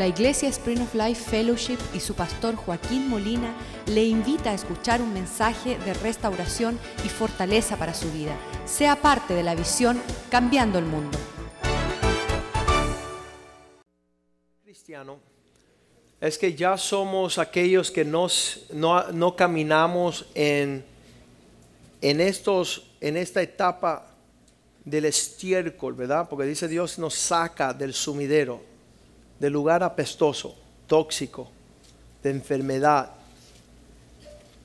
La Iglesia Spring of Life Fellowship y su pastor Joaquín Molina le invita a escuchar un mensaje de restauración y fortaleza para su vida. Sea parte de la visión Cambiando el Mundo. Cristiano es que ya somos aquellos que nos, no, no caminamos en, en, estos, en esta etapa del estiércol, ¿verdad? Porque dice Dios nos saca del sumidero de lugar apestoso, tóxico, de enfermedad,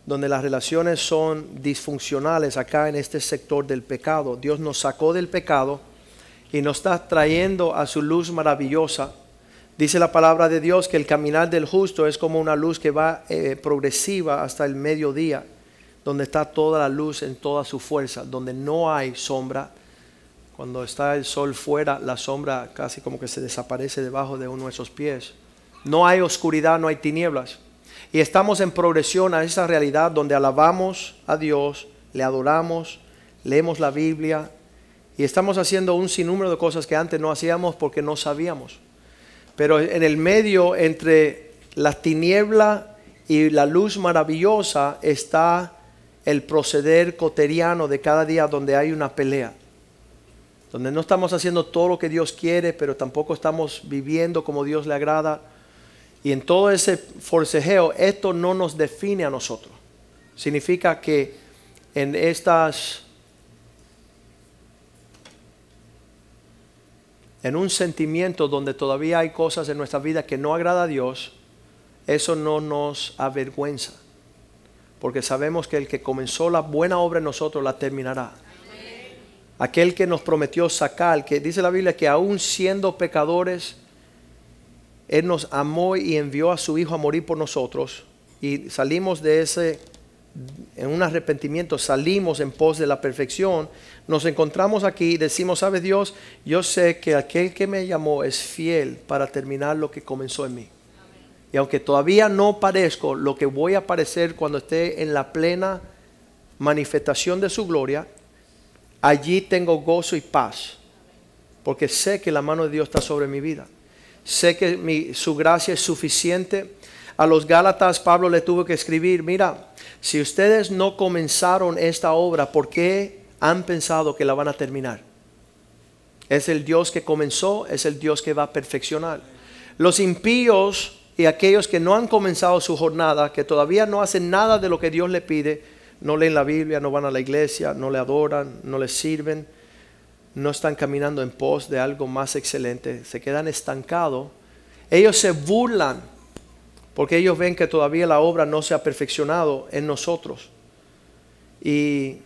donde las relaciones son disfuncionales acá en este sector del pecado. Dios nos sacó del pecado y nos está trayendo a su luz maravillosa. Dice la palabra de Dios que el caminar del justo es como una luz que va eh, progresiva hasta el mediodía, donde está toda la luz en toda su fuerza, donde no hay sombra, cuando está el sol fuera, la sombra casi como que se desaparece debajo de uno de nuestros pies. No hay oscuridad, no hay tinieblas. Y estamos en progresión a esa realidad donde alabamos a Dios, le adoramos, leemos la Biblia y estamos haciendo un sinnúmero de cosas que antes no hacíamos porque no sabíamos. Pero en el medio entre la tiniebla y la luz maravillosa está el proceder coteriano de cada día donde hay una pelea donde no estamos haciendo todo lo que Dios quiere, pero tampoco estamos viviendo como Dios le agrada. Y en todo ese forcejeo, esto no nos define a nosotros. Significa que en estas, en un sentimiento donde todavía hay cosas en nuestra vida que no agrada a Dios, eso no nos avergüenza. Porque sabemos que el que comenzó la buena obra en nosotros la terminará aquel que nos prometió sacar, que dice la Biblia que aún siendo pecadores, Él nos amó y envió a su Hijo a morir por nosotros. Y salimos de ese, en un arrepentimiento, salimos en pos de la perfección. Nos encontramos aquí y decimos, ¿sabe Dios? Yo sé que aquel que me llamó es fiel para terminar lo que comenzó en mí. Y aunque todavía no parezco lo que voy a parecer cuando esté en la plena manifestación de su gloria, allí tengo gozo y paz, porque sé que la mano de Dios está sobre mi vida. Sé que su gracia es suficiente. A los Gálatas Pablo le tuvo que escribir, mira, si ustedes no comenzaron esta obra, ¿por qué han pensado que la van a terminar? Es el Dios que comenzó, es el Dios que va a perfeccionar. Los impíos y aquellos que no han comenzado su jornada, que todavía no hacen nada de lo que Dios le pide, no leen la Biblia, no van a la iglesia, no le adoran, no le sirven, no están caminando en pos de algo más excelente, se quedan estancados. Ellos se burlan porque ellos ven que todavía la obra no se ha perfeccionado en nosotros. Y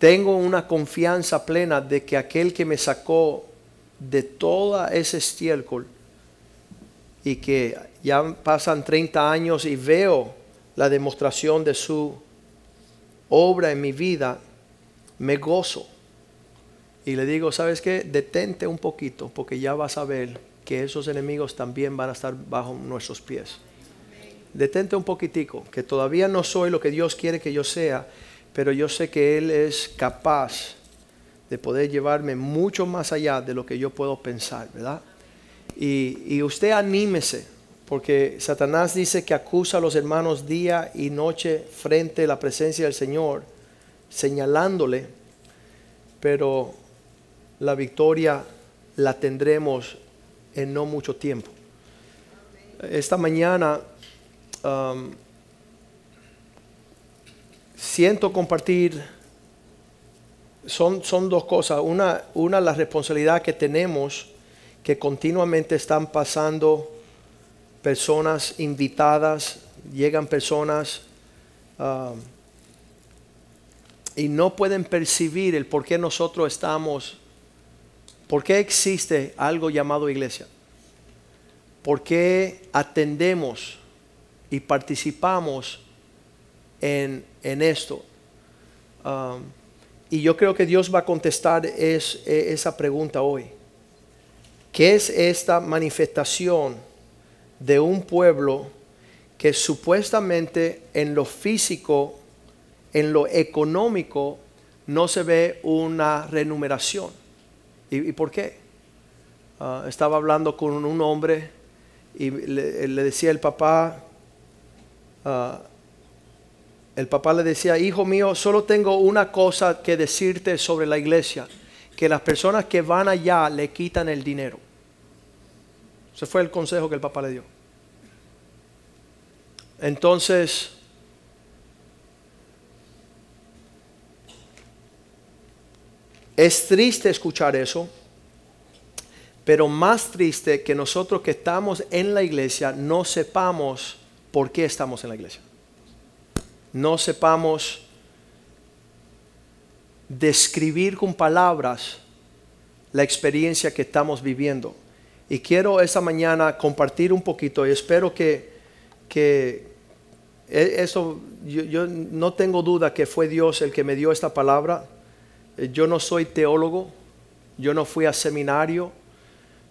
tengo una confianza plena de que aquel que me sacó de toda ese estiércol y que ya pasan 30 años y veo la demostración de su obra en mi vida, me gozo. Y le digo, ¿sabes qué? Detente un poquito porque ya vas a ver que esos enemigos también van a estar bajo nuestros pies. Detente un poquitico, que todavía no soy lo que Dios quiere que yo sea, pero yo sé que Él es capaz de poder llevarme mucho más allá de lo que yo puedo pensar, ¿verdad? Y, y usted anímese porque Satanás dice que acusa a los hermanos día y noche frente a la presencia del Señor, señalándole, pero la victoria la tendremos en no mucho tiempo. Esta mañana um, siento compartir, son, son dos cosas. Una, una, la responsabilidad que tenemos, que continuamente están pasando personas invitadas, llegan personas um, y no pueden percibir el por qué nosotros estamos, por qué existe algo llamado iglesia, por qué atendemos y participamos en, esto. Um, y yo creo que Dios va a contestar es, esa pregunta hoy. ¿Qué es esta manifestación? De un pueblo que supuestamente en lo físico, en lo económico, no se ve una renumeración. ¿Y, por qué? ah, estaba hablando con un hombre y le, le decía el papá, ah, el papá le decía, hijo mío, solo tengo una cosa que decirte sobre la iglesia, que las personas que van allá le quitan el dinero. Ese fue el consejo que el papá le dio. Entonces, es triste escuchar eso, pero más triste que nosotros que estamos en la iglesia no sepamos por qué estamos en la iglesia. No sepamos describir con palabras la experiencia que estamos viviendo. Y quiero esta mañana compartir un poquito y espero que, que e, eso, yo, no tengo duda que fue Dios el que me dio esta palabra. Eh, yo no soy teólogo, yo no fui a seminario,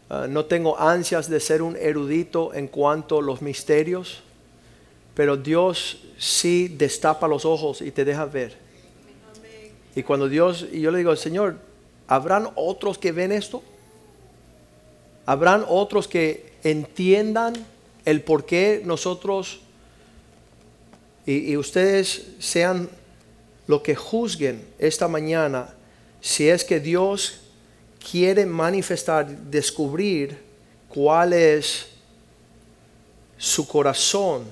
ah, no tengo ansias de ser un erudito en cuanto a los misterios, pero Dios sí destapa los ojos y te deja ver. Y cuando Dios, y yo le digo, Señor, ¿habrán otros que ven esto? Habrán otros que entiendan el por qué nosotros y, ustedes sean lo que juzguen esta mañana si es que Dios quiere manifestar, descubrir cuál es su corazón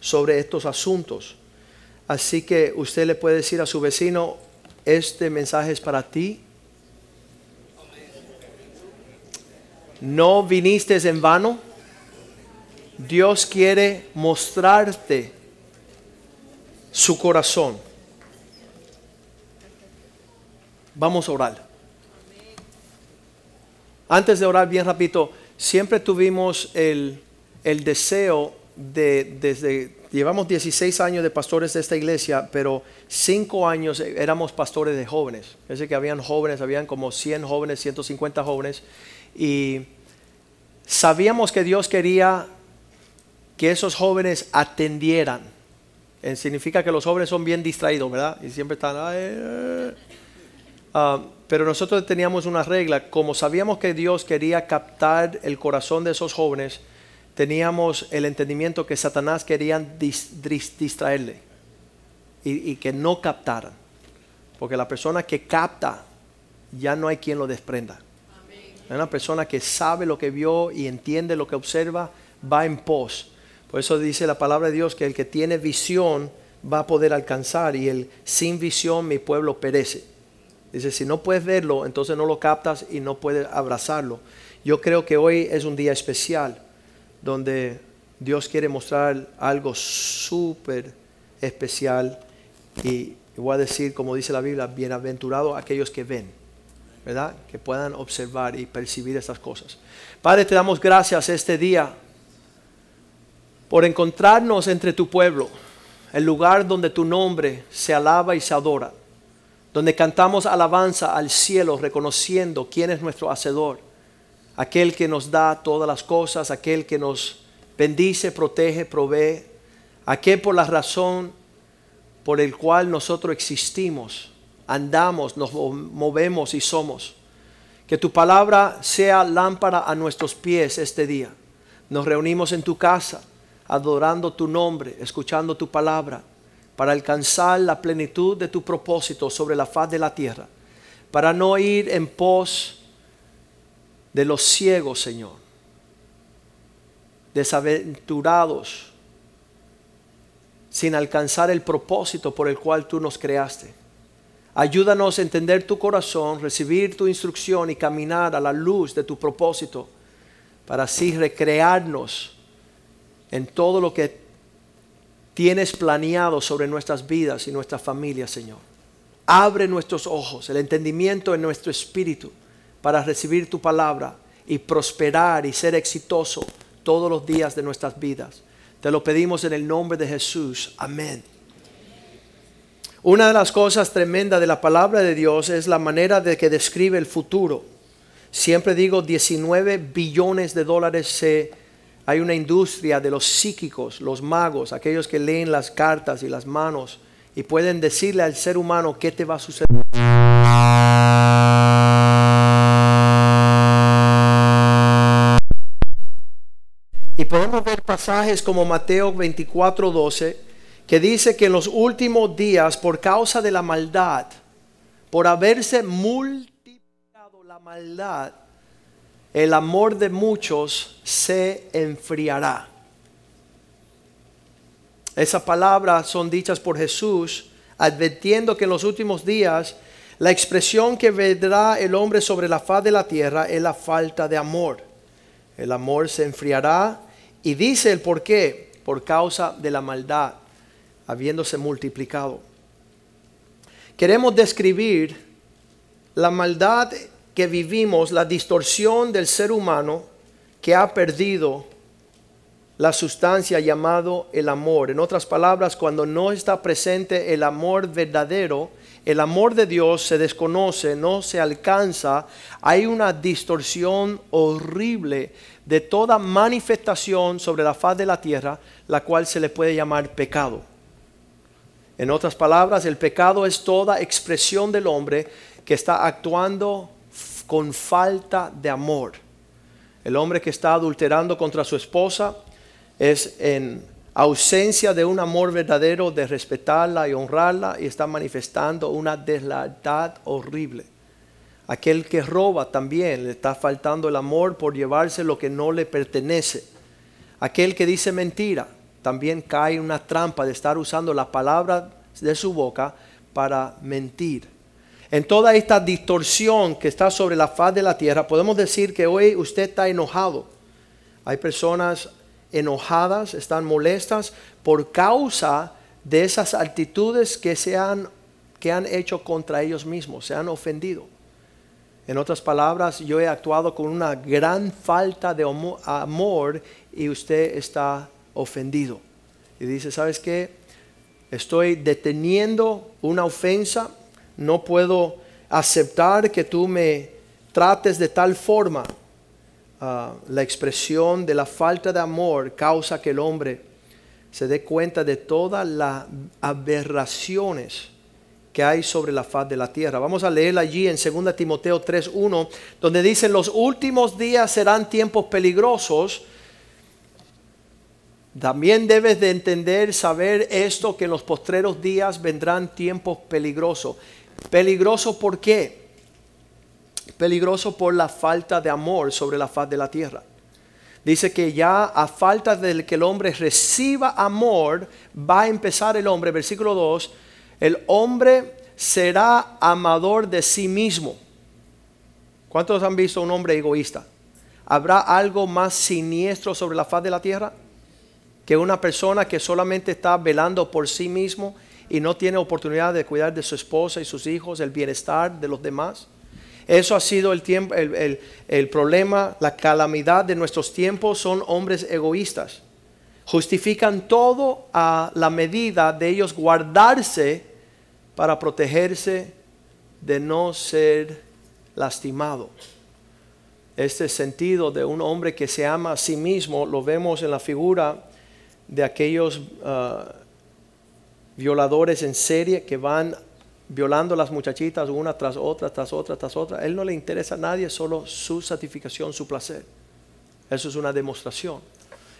sobre estos asuntos. Así que usted le puede decir a su vecino, este mensaje es para ti, No viniste en vano. Dios quiere mostrarte su corazón. Vamos a orar. Antes de orar bien rapidito, siempre tuvimos el, el deseo de, desde, llevamos 16 años de pastores de esta iglesia, pero 5 años éramos pastores de jóvenes. Es decir, que habían jóvenes, habían como 100 jóvenes, 150 jóvenes y sabíamos que Dios quería que esos jóvenes atendieran. Eh, significa que los jóvenes son bien distraídos, ¿verdad? Y siempre están... Ah, pero nosotros teníamos una regla, como sabíamos que Dios quería captar el corazón de esos jóvenes, teníamos el entendimiento que Satanás quería distraerle y, y que no captaran. Porque la persona que capta, ya no hay quien lo desprenda. Una persona que sabe lo que vio y entiende lo que observa, va en pos. Por eso dice la palabra de Dios que el que tiene visión va a poder alcanzar y el sin visión mi pueblo perece. Dice, si no puedes verlo, entonces no lo captas y no puedes abrazarlo. Yo creo que hoy es un día especial donde Dios quiere mostrar algo súper especial y voy a decir, como dice la Biblia, bienaventurados aquellos que ven. ¿Verdad? Que puedan observar y percibir estas cosas. Padre, te damos gracias este día por encontrarnos entre tu pueblo, el lugar donde tu nombre se alaba y se adora, donde cantamos alabanza al cielo reconociendo quién es nuestro hacedor, aquel que nos da todas las cosas, aquel que nos bendice, protege, provee, aquel por la razón por el cual nosotros existimos andamos, nos movemos y somos. Que tu palabra sea lámpara a nuestros pies este día. Nos reunimos en tu casa, adorando tu nombre, escuchando tu palabra, para alcanzar la plenitud de tu propósito sobre la faz de la tierra, para no ir en pos de los ciegos, Señor, desaventurados, sin alcanzar el propósito por el cual tú nos creaste. Ayúdanos a entender tu corazón, recibir tu instrucción y caminar a la luz de tu propósito para así recrearnos en todo lo que tienes planeado sobre nuestras vidas y nuestras familias, Señor. Abre nuestros ojos, el entendimiento en nuestro espíritu para recibir tu palabra y prosperar y ser exitoso todos los días de nuestras vidas. Te lo pedimos en el nombre de Jesús. Amén. Una de las cosas tremendas de la palabra de Dios es la manera de que describe el futuro. Siempre digo 19 billones de dólares hay una industria de los psíquicos, los magos, aquellos que leen las cartas y las manos y pueden decirle al ser humano qué te va a suceder. Y podemos ver pasajes como Mateo 24, 12, que dice que en los últimos días, por causa de la maldad, por haberse multiplicado la maldad, el amor de muchos se enfriará. Esas palabras son dichas por Jesús, advirtiendo que en los últimos días la expresión que vendrá el hombre sobre la faz de la tierra es la falta de amor. El amor se enfriará y dice el por qué, por causa de la maldad, habiéndose multiplicado. Queremos describir la maldad que vivimos, la distorsión del ser humano que ha perdido la sustancia llamado el amor. En otras palabras, cuando no está presente el amor verdadero, el amor de Dios se desconoce, no se alcanza, hay una distorsión horrible de toda manifestación sobre la faz de la tierra, la cual se le puede llamar pecado. En otras palabras, el pecado es toda expresión del hombre que está actuando con falta de amor. El hombre que está adulterando contra su esposa, es en ausencia de un amor verdadero de respetarla y honrarla y está manifestando una deslealtad horrible. Aquel que roba también le está faltando el amor por llevarse lo que no le pertenece. Aquel que dice mentira también cae en una trampa de estar usando la palabra de su boca para mentir. En toda esta distorsión que está sobre la faz de la tierra, podemos decir que hoy usted está enojado. Hay personas enojadas, están molestas por causa de esas actitudes que, se han, que han hecho contra ellos mismos, se han ofendido. En otras palabras, yo he actuado con una gran falta de amor y usted está ofendido. Y dice, ¿sabes qué? Estoy deteniendo una ofensa, no puedo aceptar que tú me trates de tal forma Ah, la expresión de la falta de amor causa que el hombre se dé cuenta de todas las aberraciones que hay sobre la faz de la tierra. Vamos a leer allí en 2 Timoteo 3.1, donde dice, los últimos días serán tiempos peligrosos. También debes de entender, saber esto, que en los postreros días vendrán tiempos peligrosos. ¿Peligrosos por qué? peligroso por la falta de amor sobre la faz de la tierra. Dice que ya a falta de que el hombre reciba amor, va a empezar el hombre, versículo 2, el hombre será amador de sí mismo. ¿Cuántos han visto un hombre egoísta? ¿Habrá algo más siniestro sobre la faz de la tierra que una persona que solamente está velando por sí mismo y no tiene oportunidad de cuidar de su esposa y sus hijos, el bienestar de los demás? Eso ha sido el, tiempo, el, problema, la calamidad de nuestros tiempos son hombres egoístas. Justifican todo a la medida de ellos guardarse para protegerse de no ser lastimado. Este sentido de un hombre que se ama a sí mismo lo vemos en la figura de aquellos ah, violadores en serie que van violando a las muchachitas una tras otra, tras otra, tras otra. A él no le interesa a nadie, solo su satisfacción, su placer. Eso es una demostración.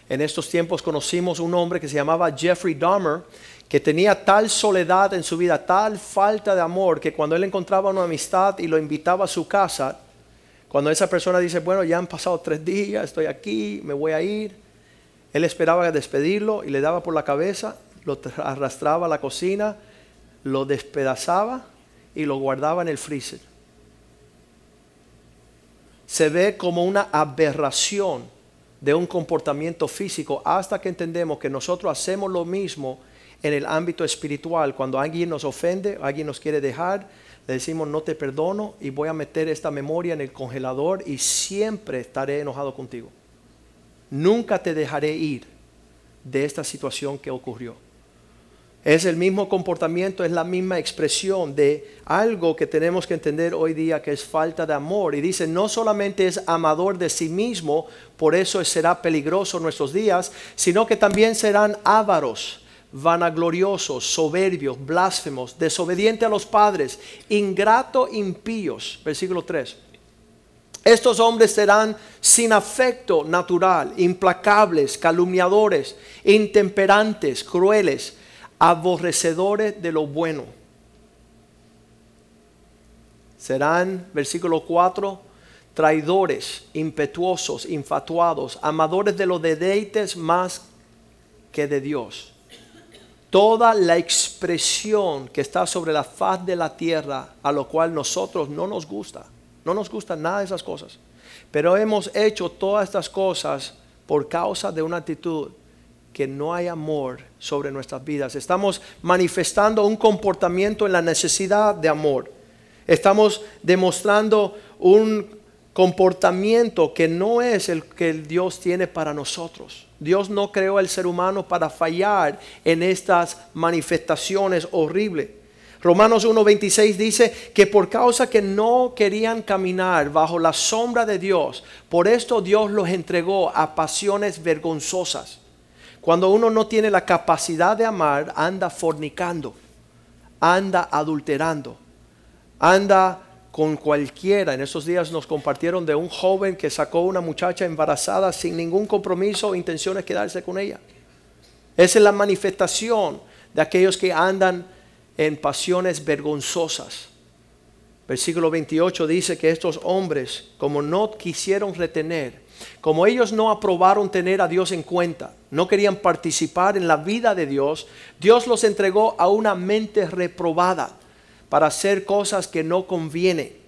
En estos tiempos conocimos un hombre que se llamaba Jeffrey Dahmer, que tenía tal soledad en su vida, tal falta de amor, que cuando él encontraba una amistad y lo invitaba a su casa, cuando esa persona dice, bueno, ya han pasado tres días, estoy aquí, me voy a ir, él esperaba despedirlo y le daba por la cabeza, lo arrastraba a la cocina, lo despedazaba y lo guardaba en el freezer. Se ve como una aberración de un comportamiento físico hasta que entendemos que nosotros hacemos lo mismo en el ámbito espiritual. Cuando alguien nos ofende, alguien nos quiere dejar, le decimos no te perdono y voy a meter esta memoria en el congelador y siempre estaré enojado contigo. Nunca te dejaré ir de esta situación que ocurrió. Es el mismo comportamiento, es la misma expresión de algo que tenemos que entender hoy día que es falta de amor. Y dice, no solamente es amador de sí mismo, por eso será peligroso en nuestros días, sino que también serán ávaros, vanagloriosos, soberbios, blasfemos, desobedientes a los padres, ingrato, impíos. Versículo 3. Estos hombres serán sin afecto natural, implacables, calumniadores, intemperantes, crueles, aborrecedores de lo bueno. Serán, versículo 4, traidores, impetuosos, infatuados, amadores de los deleites más que de Dios. Toda la expresión que está sobre la faz de la tierra, a lo cual nosotros no nos gusta no nos gustan nada de esas cosas. Pero hemos hecho todas estas cosas por causa de una actitud que no hay amor sobre nuestras vidas. Estamos manifestando un comportamiento en la necesidad de amor. Estamos demostrando un comportamiento que no es el que Dios tiene para nosotros. Dios no creó al ser humano para fallar en estas manifestaciones horribles. Romanos 1.26 dice que por causa que no querían caminar bajo la sombra de Dios, por esto Dios los entregó a pasiones vergonzosas. Cuando uno no tiene la capacidad de amar, anda fornicando, anda adulterando, anda con cualquiera. En esos días nos compartieron de un joven que sacó una muchacha embarazada sin ningún compromiso o intención de quedarse con ella. Esa es la manifestación de aquellos que andan en pasiones vergonzosas. Versículo 28 dice que estos hombres, como no quisieron retener, como ellos no aprobaron tener a Dios en cuenta, no querían participar en la vida de Dios, Dios los entregó a una mente reprobada para hacer cosas que no conviene.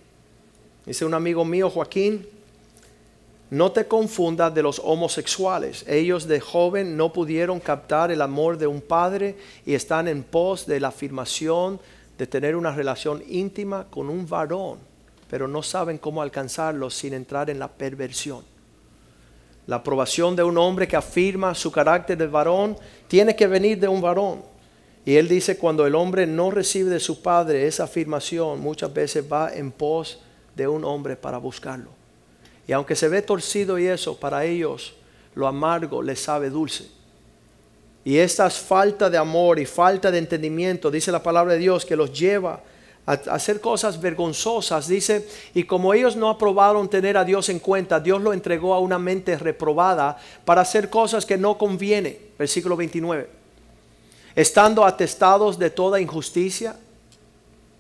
Dice un amigo mío, Joaquín, no te confundas de los homosexuales. Ellos de joven no pudieron captar el amor de un padre y están en pos de la afirmación de tener una relación íntima con un varón, pero no saben cómo alcanzarlo sin entrar en la perversión. La aprobación de un hombre que afirma su carácter de varón tiene que venir de un varón. Y él dice, cuando el hombre no recibe de su padre esa afirmación, muchas veces va en pos de un hombre para buscarlo. Y aunque se ve torcido y eso, para ellos lo amargo les sabe dulce. Y esta falta de amor y falta de entendimiento, dice la palabra de Dios, que los lleva a hacer cosas vergonzosas, dice, y como ellos no aprobaron tener a Dios en cuenta, Dios lo entregó a una mente reprobada para hacer cosas que no conviene. Versículo 29. Estando atestados de toda injusticia,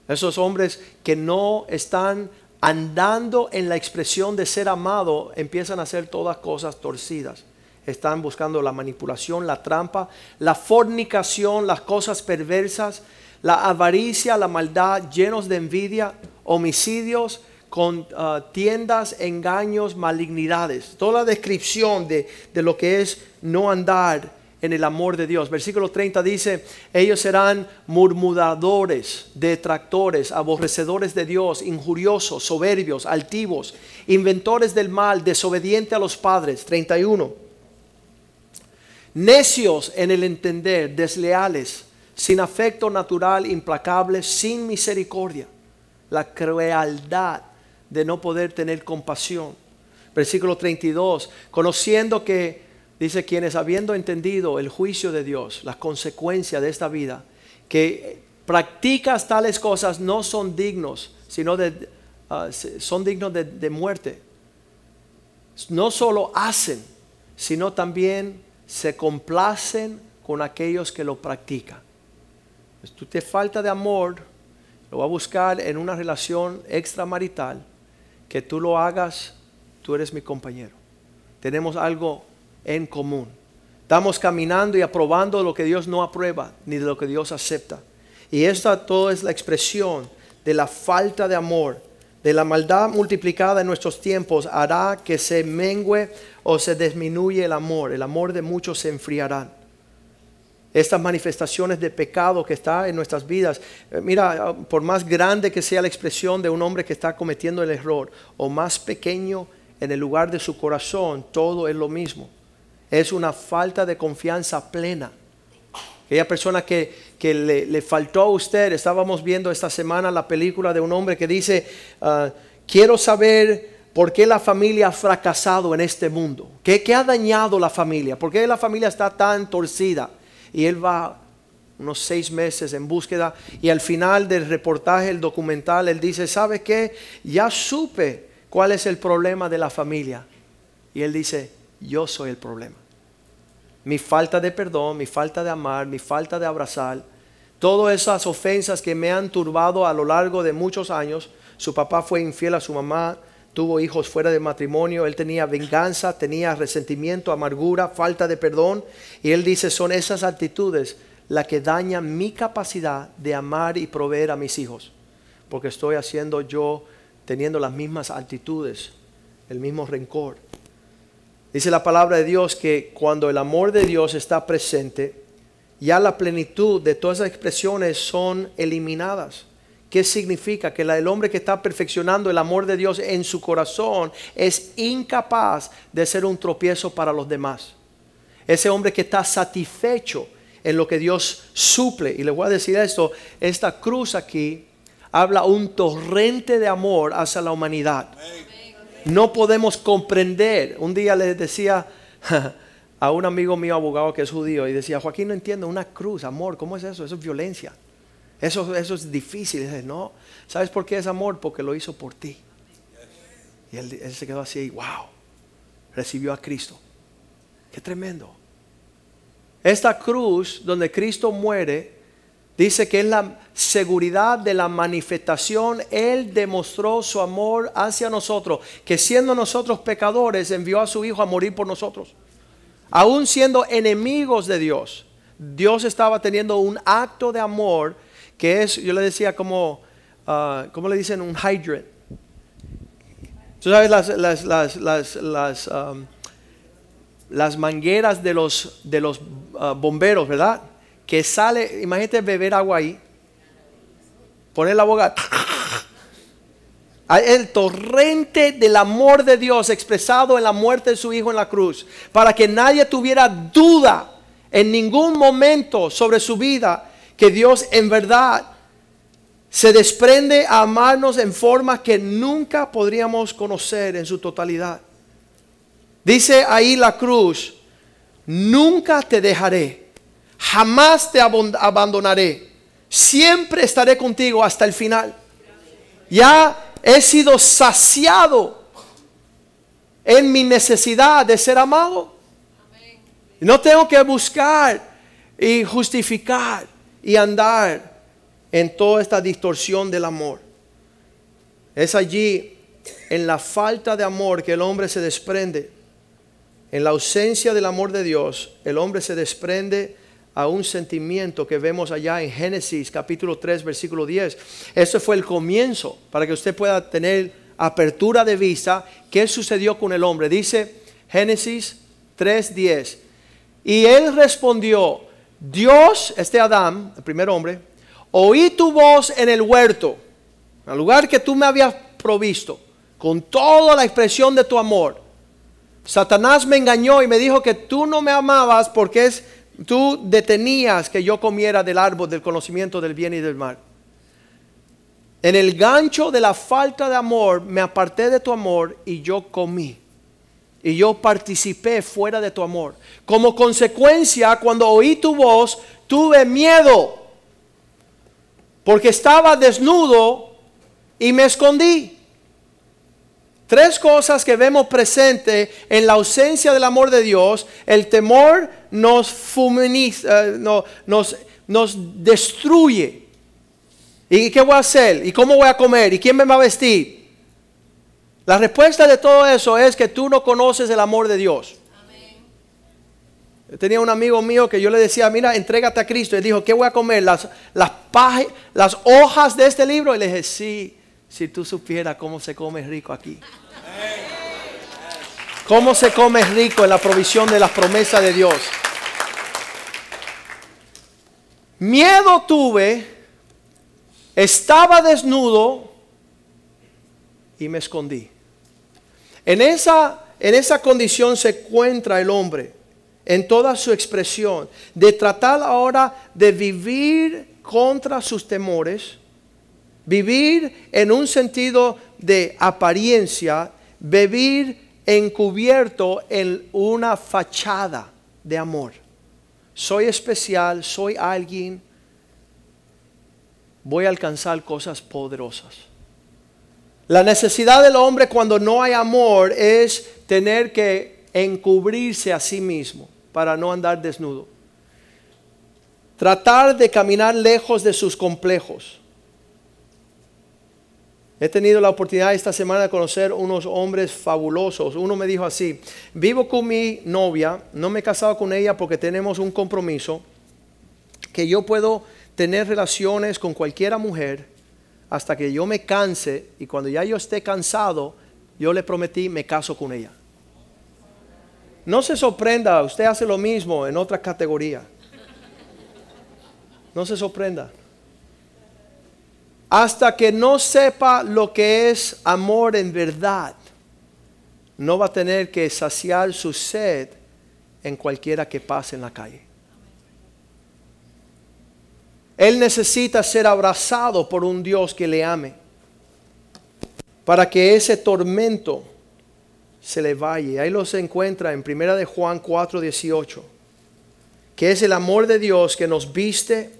esos hombres que no están andando en la expresión de ser amado, empiezan a hacer todas cosas torcidas. Están buscando la manipulación, la trampa, la fornicación, las cosas perversas, la avaricia, la maldad, llenos de envidia, homicidios, con ah, tiendas, engaños, malignidades. Toda la descripción de, de lo que es no andar en el amor de Dios. Versículo 30 dice, ellos serán murmuradores, detractores, aborrecedores de Dios, injuriosos, soberbios, altivos, inventores del mal, desobedientes a los padres. 31. Necios en el entender, desleales, sin afecto natural, implacables, sin misericordia. La crueldad de no poder tener compasión. Versículo 32, conociendo que Dice quienes habiendo entendido el juicio de Dios, las consecuencias de esta vida, que practicas tales cosas no son dignos, sino de, ah, son dignos de, muerte. No solo hacen, sino también se complacen con aquellos que lo practican. Si tú te falta de amor, lo va a buscar en una relación extramarital, que tú lo hagas, tú eres mi compañero. Tenemos algo en común. Estamos caminando y aprobando lo que Dios no aprueba ni de lo que Dios acepta. Y esta todo es la expresión de la falta de amor, de la maldad multiplicada en nuestros tiempos hará que se mengue o se disminuye el amor. El amor de muchos se enfriará. Estas manifestaciones de pecado que está en nuestras vidas, eh, mira, por más grande que sea la expresión de un hombre que está cometiendo el error, o más pequeño en el lugar de su corazón, todo es lo mismo es una falta de confianza plena. Aquella persona que, le, faltó a usted, estábamos viendo esta semana la película de un hombre que dice, ah, quiero saber por qué la familia ha fracasado en este mundo, ¿Qué, qué ha dañado la familia, por qué la familia está tan torcida. Y él va unos seis meses en búsqueda y al final del reportaje, el documental, él dice, ¿sabe qué? Ya supe ¿cuál es el problema de la familia? Y él dice, yo soy el problema. Mi falta de perdón, mi falta de amar, mi falta de abrazar, todas esas ofensas que me han turbado a lo largo de muchos años. Su papá fue infiel a su mamá, tuvo hijos fuera de matrimonio, él tenía venganza, tenía resentimiento, amargura, falta de perdón. Y él dice, son esas actitudes las que dañan mi capacidad de amar y proveer a mis hijos. Porque estoy haciendo yo, teniendo las mismas actitudes, el mismo rencor. Dice la palabra de Dios que cuando el amor de Dios está presente, ya la plenitud de todas esas expresiones son eliminadas. ¿Qué significa? Que el hombre que está perfeccionando el amor de Dios en su corazón es incapaz de ser un tropiezo para los demás. Ese hombre que está satisfecho en lo que Dios suple. Y le voy a decir esto, esta cruz aquí habla un torrente de amor hacia la humanidad. No podemos comprender. Un día le decía a un amigo mío abogado que es judío y decía, Joaquín no entiendo, una cruz, amor, ¿cómo es eso? Eso es violencia. Eso, eso es difícil. Dice, no, ¿sabes por qué es amor? Porque lo hizo por ti. Y él, él se quedó así, wow, recibió a Cristo. Qué tremendo. Esta cruz donde Cristo muere, dice que es la seguridad de la manifestación. Él demostró su amor hacia nosotros, que siendo nosotros pecadores, envió a su Hijo a morir por nosotros. Aún siendo enemigos de Dios, Dios estaba teniendo un acto de amor que es, yo le decía como, uh, ¿cómo le dicen? Un hydrant. Tú sabes las, las, las, las, las, las mangueras de los, de los uh, bomberos, ¿verdad? Que sale, imagínate beber agua ahí, poner la boca, el torrente del amor de Dios expresado en la muerte de su Hijo en la cruz, para que nadie tuviera duda en ningún momento sobre su vida que Dios en verdad se desprende a amarnos en forma que nunca podríamos conocer en su totalidad. Dice ahí la cruz, nunca te dejaré, jamás te abandonaré, siempre estaré contigo hasta el final. Ya he sido saciado en mi necesidad de ser amado. No tengo que buscar y justificar y andar en toda esta distorsión del amor. Es allí, en la falta de amor, que el hombre se desprende. En la ausencia del amor de Dios, el hombre se desprende a un sentimiento que vemos allá en Génesis capítulo 3 versículo 10. Ese fue el comienzo para que usted pueda tener apertura de vista qué sucedió con el hombre. Dice Génesis 3:10. Y él respondió, Dios, este Adán, el primer hombre, oí tu voz en el huerto, el lugar que tú me habías provisto, con toda la expresión de tu amor. Satanás me engañó y me dijo que tú no me amabas porque es, tú detenías que yo comiera del árbol del conocimiento del bien y del mal. En el gancho de la falta de amor me aparté de tu amor y yo comí y yo participé fuera de tu amor. Como consecuencia, cuando oí tu voz, tuve miedo, porque estaba desnudo y me escondí. Tres cosas que vemos presente en la ausencia del amor de Dios. El temor eh, nos, destruye. ¿Y qué voy a hacer? ¿Y cómo voy a comer? ¿Y quién me va a vestir? La respuesta de todo eso es que tú no conoces el amor de Dios. Yo tenía un amigo mío que yo le decía, mira, entrégate a Cristo. Él dijo, ¿qué voy a comer? Las, las, las hojas de este libro. Y le dije, sí, si tú supieras cómo se come rico aquí. Cómo se come rico en la provisión de las promesas de Dios. Miedo tuve, estaba desnudo y me escondí. En esa, en esa condición se encuentra el hombre, en toda su expresión, de tratar ahora de vivir contra sus temores, vivir en un sentido de apariencia, vivir encubierto en una fachada de amor. Soy especial, soy alguien, voy a alcanzar cosas poderosas. La necesidad del hombre cuando no hay amor es tener que encubrirse a sí mismo para no andar desnudo. Tratar de caminar lejos de sus complejos. He tenido la oportunidad esta semana de conocer unos hombres fabulosos. Uno me dijo así, vivo con mi novia, no me he casado con ella porque tenemos un compromiso, que yo puedo tener relaciones con cualquiera mujer hasta que yo me canse y cuando ya yo esté cansado, yo le prometí me caso con ella. No se sorprenda, usted hace lo mismo en otra categoría. No se sorprenda hasta que no sepa lo que es amor en verdad, no va a tener que saciar su sed en cualquiera que pase en la calle. Él necesita ser abrazado por un Dios que le ame, para que ese tormento se le vaya. Ahí lo se encuentra en 1 de Juan 4, 18, que es el amor de Dios que nos viste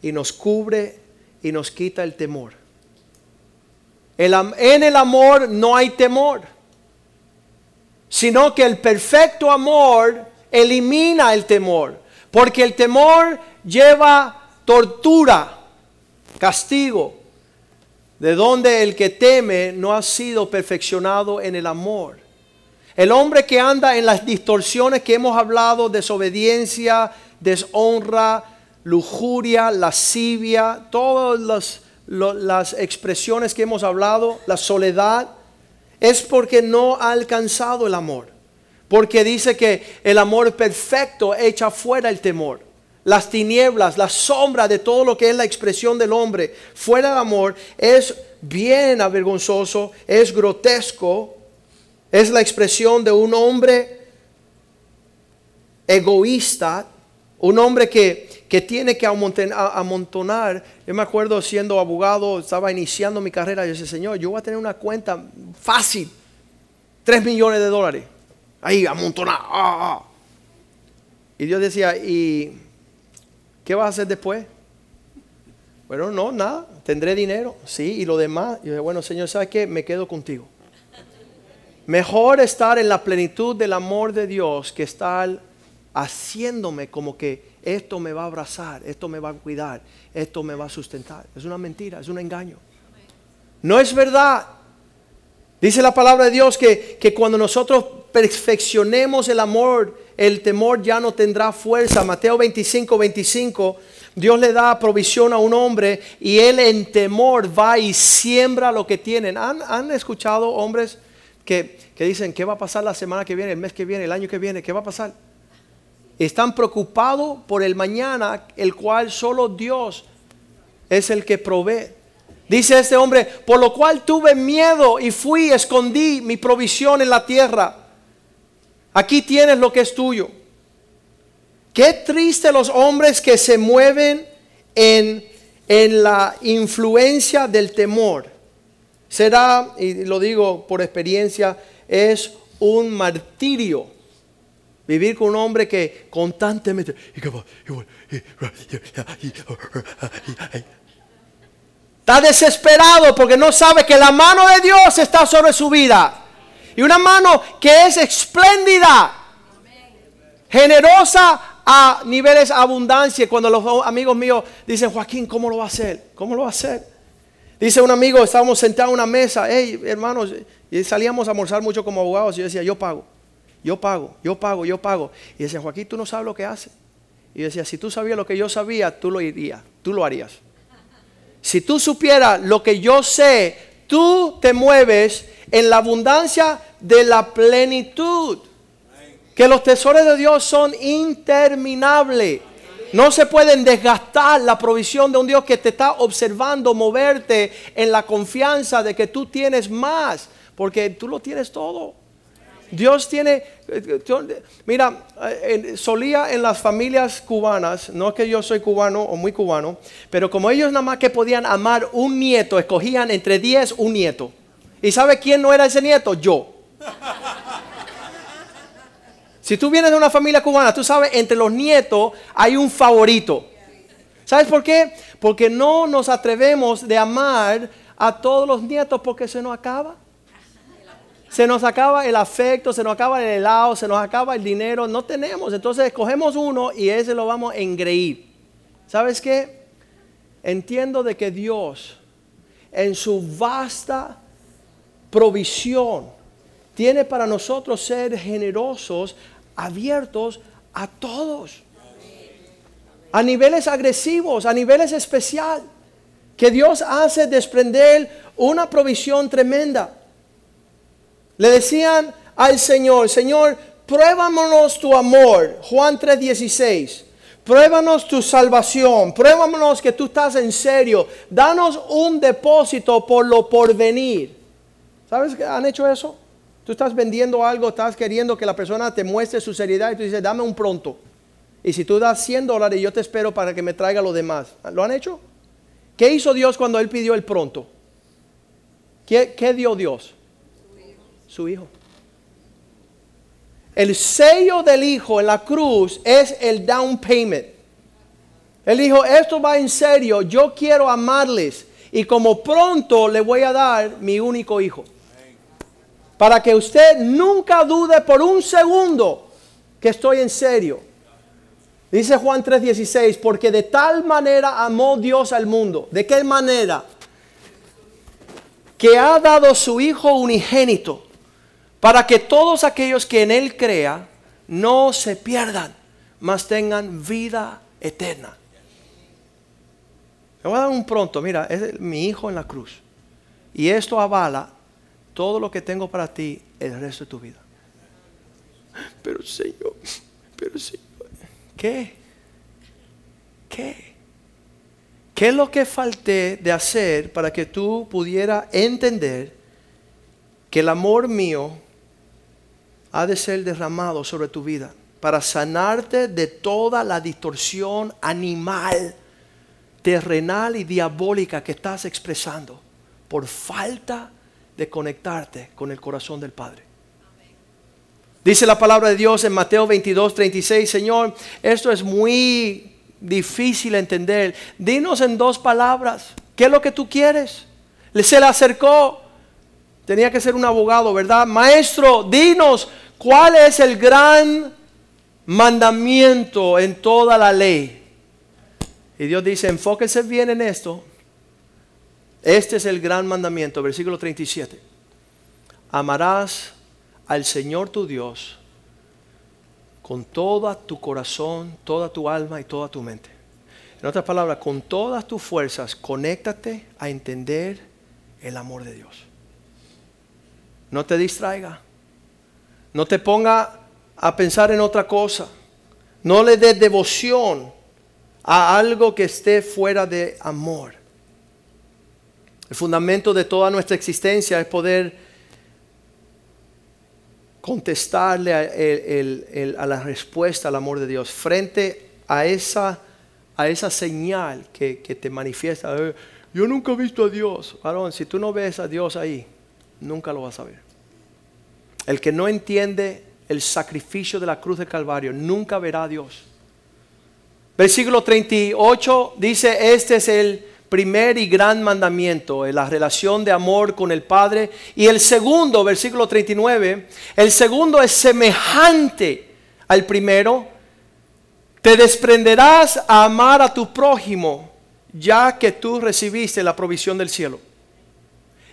y nos cubre y nos quita el temor. en el amor no hay temor, sino que el perfecto amor elimina el temor, porque el temor lleva tortura, castigo, de donde el que teme no ha sido perfeccionado en el amor. El hombre que anda en las distorsiones que hemos hablado, desobediencia, deshonra, lujuria, lascivia, todas las, expresiones que hemos hablado, la soledad, es porque no ha alcanzado el amor. Porque dice que el amor perfecto echa fuera el temor. Las tinieblas, la sombra de todo lo que es la expresión del hombre, fuera del amor, es bien avergonzoso, es grotesco, es la expresión de un hombre egoísta, un hombre que que tiene que amontonar. Yo me acuerdo siendo abogado, estaba iniciando mi carrera, yo decía, Señor, yo voy a tener una cuenta fácil, 3 millones de dólares. Ahí, amontonar. Ah, ah. Y Dios decía, ¿y qué vas a hacer después? Bueno, no, nada, tendré dinero, sí, y lo demás. Yo dije, bueno, Señor, ¿sabes qué? Me quedo contigo. Mejor estar en la plenitud del amor de Dios que estar haciéndome como que esto me va a abrazar, esto me va a cuidar, esto me va a sustentar. Es una mentira, es un engaño. No es verdad. Dice la palabra de Dios que, que cuando nosotros perfeccionemos el amor, el temor ya no tendrá fuerza. Mateo 25, 25, Dios le da provisión a un hombre y él en temor va y siembra lo que tienen. ¿Han, han escuchado hombres que, que dicen, ¿qué va a pasar la semana que viene, el mes que viene, el año que viene? ¿Qué va a pasar? Están preocupados por el mañana, el cual solo Dios es el que provee. Dice este hombre, por lo cual tuve miedo y fui, escondí mi provisión en la tierra. Aquí tienes lo que es tuyo. Qué triste los hombres que se mueven en, en la influencia del temor. Será, y lo digo por experiencia, es un martirio Vivir con un hombre que constantemente... Está desesperado porque no sabe que la mano de Dios está sobre su vida. Y una mano que es espléndida, generosa a niveles abundancia. Cuando los amigos míos dicen, Joaquín, ¿cómo lo va a hacer? ¿Cómo lo va a hacer? Dice un amigo, estábamos sentados en una mesa, hey, hermanos, y salíamos a almorzar mucho como abogados. Y yo decía, yo pago yo pago, yo pago, yo pago. Y decía, Joaquín, tú no sabes lo que hace. Y decía, si tú sabías lo que yo sabía, tú lo irías, tú lo harías. Si tú supieras lo que yo sé, tú te mueves en la abundancia de la plenitud. Que los tesoros de Dios son interminables. No se pueden desgastar la provisión de un Dios que te está observando moverte en la confianza de que tú tienes más, porque tú lo tienes todo. Dios tiene, mira, solía en las familias cubanas, no es que yo soy cubano o muy cubano, pero como ellos nada más que podían amar un nieto, escogían entre 10 un nieto. ¿Y sabe quién no era ese nieto? Yo. Si tú vienes de una familia cubana, tú sabes, entre los nietos hay un favorito. ¿Sabes por qué? Porque no nos atrevemos de amar a todos los nietos porque se nos acaba. Se nos acaba el afecto, se nos acaba el helado, se nos acaba el dinero, no tenemos. Entonces escogemos uno y ese lo vamos a engreír. ¿Sabes qué? Entiendo de que Dios en su vasta provisión tiene para nosotros ser generosos, abiertos a todos. A niveles agresivos, a niveles especial. Que Dios hace desprender una provisión tremenda. Le decían al Señor, Señor, pruébanos tu amor. Juan 3:16. Pruébanos tu salvación. Pruébanos que tú estás en serio. Danos un depósito por lo porvenir. ¿Sabes que han hecho eso? Tú estás vendiendo algo, estás queriendo que la persona te muestre su seriedad y tú dices, dame un pronto. Y si tú das 100 dólares, yo te espero para que me traiga lo demás. ¿Lo han hecho? ¿Qué hizo Dios cuando Él pidió el pronto? ¿Qué, qué dio Dios? Su hijo. El sello del hijo en la cruz es el down payment. Él dijo, esto va en serio, yo quiero amarles y como pronto le voy a dar mi único hijo. Para que usted nunca dude por un segundo que estoy en serio. Dice Juan 3:16, porque de tal manera amó Dios al mundo. ¿De qué manera? Que ha dado su Hijo unigénito para que todos aquellos que en Él crea no se pierdan, mas tengan vida eterna. Me voy a dar un pronto, mira, es mi Hijo en la cruz. Y esto avala todo lo que tengo para ti el resto de tu vida. Pero Señor, pero Señor, ¿qué? ¿Qué? ¿Qué es lo que falté de hacer para que tú pudieras entender que el amor mío ha de ser derramado sobre tu vida para sanarte de toda la distorsión animal, terrenal y diabólica que estás expresando por falta de conectarte con el corazón del Padre. Dice la palabra de Dios en Mateo 22, 36, Señor, esto es muy difícil entender. Dinos en dos palabras, ¿qué es lo que tú quieres? Se le acercó, tenía que ser un abogado, ¿verdad? Maestro, dinos cuál es el gran mandamiento en toda la ley. Y Dios dice, enfóquese bien en esto este es el gran mandamiento, versículo 37. Amarás al Señor tu Dios con todo tu corazón, toda tu alma y toda tu mente. En otras palabras, con todas tus fuerzas, conéctate a entender el amor de Dios. No te distraiga. No te ponga a pensar en otra cosa. No le des devoción a algo que esté fuera de amor. El fundamento de toda nuestra existencia es poder contestarle a, la respuesta al amor de Dios frente a esa, a esa señal que, te manifiesta. Yo nunca he visto a Dios. Varón, si tú no ves a Dios ahí, nunca lo vas a ver. El que no entiende el sacrificio de la cruz de Calvario nunca verá a Dios. Versículo 38 dice, este es el primer y gran mandamiento, la relación de amor con el Padre. Y el segundo, versículo 39, el segundo es semejante al primero. Te desprenderás a amar a tu prójimo, ya que tú recibiste la provisión del cielo.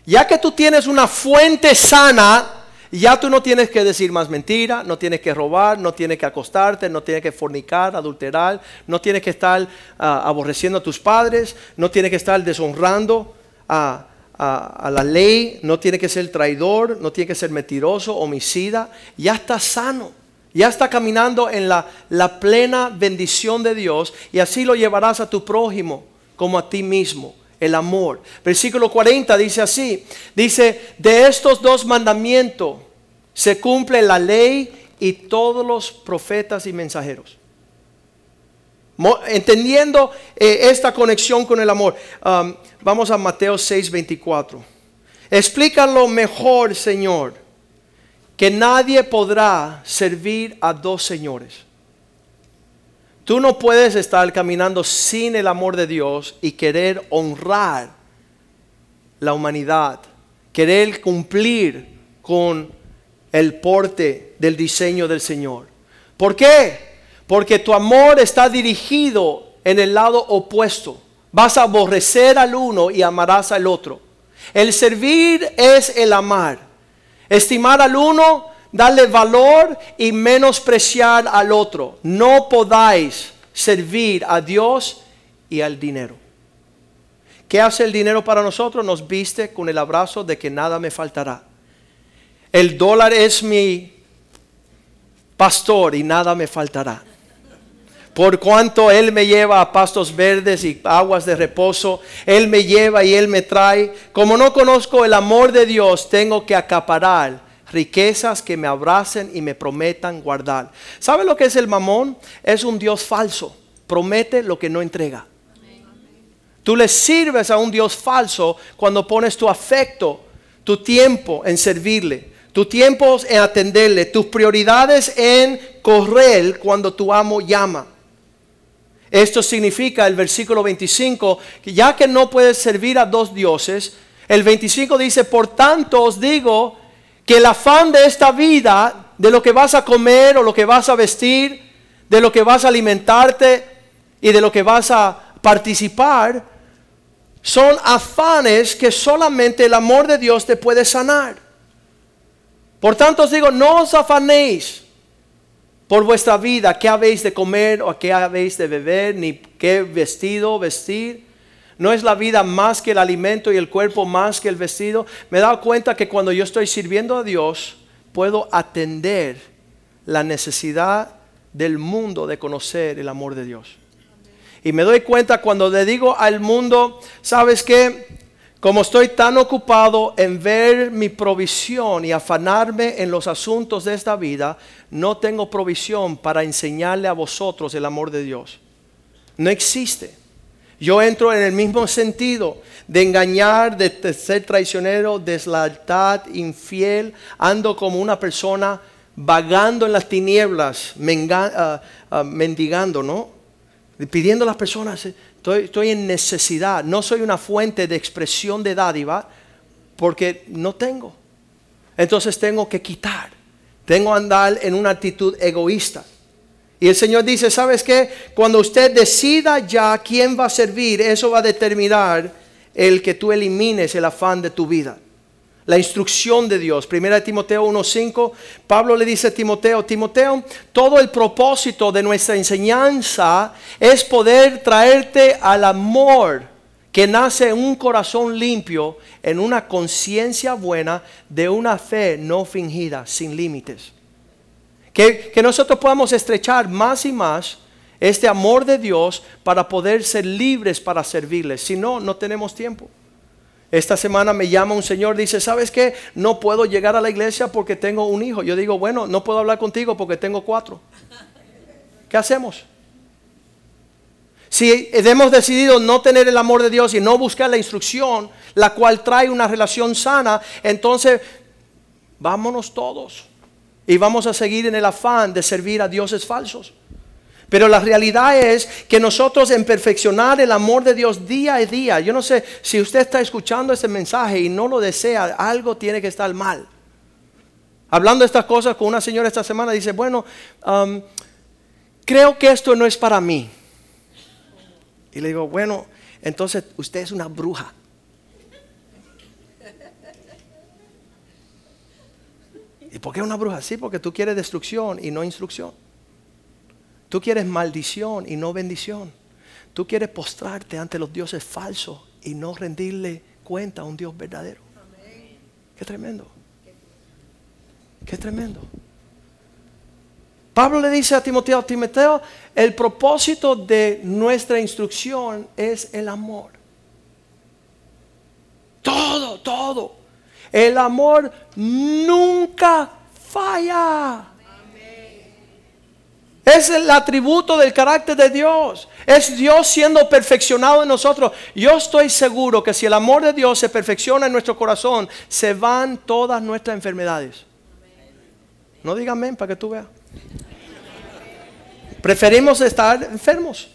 Ya que tú tienes una fuente sana, ya tú no tienes que decir más mentira, no tienes que robar, no tienes que acostarte, no tienes que fornicar, adulterar, no tienes que estar ah, aborreciendo a tus padres, no tienes que estar deshonrando a, la ley, no tienes que ser traidor, no tienes que ser mentiroso, homicida. Ya estás sano, ya está caminando en la plena bendición de Dios y así lo llevarás a tu prójimo como a ti mismo el amor. Versículo 40 dice así, dice, de estos dos mandamientos se cumple la ley y todos los profetas y mensajeros. Entendiendo eh, esta conexión con el amor, um, vamos a Mateo 6, 24. Explícalo mejor, Señor, que nadie podrá servir a dos señores. Tú no puedes estar caminando sin el amor de Dios y querer honrar la humanidad, querer cumplir con el porte del diseño del Señor. ¿Por qué? Porque tu amor está dirigido en el lado opuesto. Vas a aborrecer al uno y amarás al otro. El servir es el amar. Estimar al uno, darle valor y menospreciar al otro. No podáis servir a Dios y al dinero. ¿Qué hace el dinero para nosotros? Nos viste con el abrazo de que nada me faltará. El dólar es mi pastor y nada me faltará. Por cuanto Él me lleva a pastos verdes y aguas de reposo, Él me lleva y Él me trae. Como no conozco el amor de Dios, tengo que acaparar riquezas que me abracen y me prometan guardar. ¿Sabe lo que es el mamón? Es un Dios falso. Promete lo que no entrega. Tú le sirves a un Dios falso cuando pones tu afecto, tu tiempo en servirle, tu tiempo en atenderle, tus prioridades en correr cuando tu amo llama. Esto significa el versículo 25, que ya que no puedes servir a dos dioses, el 25 dice, por tanto os digo que el afán de esta vida, de lo que vas a comer o lo que vas a vestir, de lo que vas a alimentarte y de lo que vas a participar, son afanes que solamente el amor de Dios te puede sanar. Por tanto os digo, no os afanéis por vuestra vida, qué habéis de comer o qué habéis de beber, ni qué vestido vestir. No es la vida más que el alimento y el cuerpo más que el vestido. Me he dado cuenta que cuando yo estoy sirviendo a Dios, puedo atender la necesidad del mundo de conocer el amor de Dios. Y me doy cuenta cuando le digo al mundo, ¿sabes qué? Como estoy tan ocupado en ver mi provisión y afanarme en los asuntos de esta vida, no tengo provisión para enseñarle a vosotros el amor de Dios. No existe. Yo entro en el mismo sentido de engañar, de ser traicionero, deslealtad, infiel. Ando como una persona vagando en las tinieblas, ah, mendigando, ¿no? Pidiendo a las personas, Estoy, en necesidad. No soy una fuente de expresión de dádiva porque no tengo. Entonces tengo que quitar. Tengo que andar en una actitud egoísta. Y el Señor dice, ¿sabes qué? Cuando usted decida ya quién va a servir, eso va a determinar el que tú elimines el afán de tu vida la instrucción de Dios. Primera Timoteo 1.5, Pablo le dice a Timoteo, Timoteo, todo el propósito de nuestra enseñanza es poder traerte al amor que nace en un corazón limpio, en una conciencia buena, de una fe no fingida, sin límites. Que, que nosotros podamos estrechar más y más este amor de Dios para poder ser libres para servirles. Si no, no tenemos tiempo. Esta semana me llama un señor, dice, ¿sabes qué? No puedo llegar a la iglesia porque tengo un hijo. Yo digo, bueno, no puedo hablar contigo porque tengo cuatro. ¿Qué hacemos? Si hemos decidido no tener el amor de Dios y no buscar la instrucción, la cual trae una relación sana, entonces vámonos todos y vamos a seguir en el afán de servir a dioses falsos. Pero la realidad es que nosotros en perfeccionar el amor de Dios día a día, yo no sé si usted está escuchando este mensaje y no lo desea, algo tiene que estar mal. Hablando de estas cosas con una señora esta semana, dice, bueno, creo que esto no es para mí. Y le digo, bueno, entonces usted es una bruja. ¿Y por qué una bruja? Sí, porque tú quieres destrucción y no instrucción. Tú quieres maldición y no bendición. Tú quieres postrarte ante los dioses falsos y no rendirle cuenta a un Dios verdadero. Qué tremendo. Qué tremendo. Pablo le dice a Timoteo, Timoteo, el propósito de nuestra instrucción es el amor. Todo, todo. El amor nunca falla. Es el atributo del carácter de Dios. Es Dios siendo perfeccionado en nosotros. Yo estoy seguro que si el amor de Dios se perfecciona en nuestro corazón, se van todas nuestras enfermedades. No diga amén para que tú veas. Preferimos estar enfermos.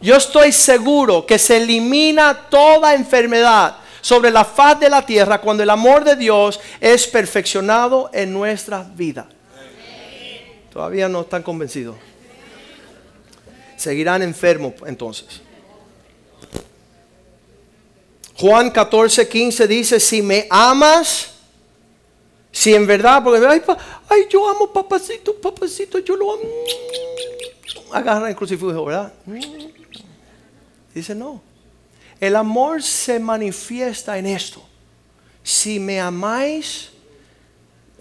Yo estoy seguro que se elimina toda enfermedad sobre la faz de la tierra cuando el amor de Dios es perfeccionado en nuestra vida. Todavía no están convencidos. Seguirán enfermos entonces. Juan 14, 15 dice, si me amas, si en verdad, porque ay, ay, yo amo papacito, papacito, yo lo amo. Agarra el crucifijo, ¿verdad? Dice, no. El amor se manifiesta en esto. Si me amáis,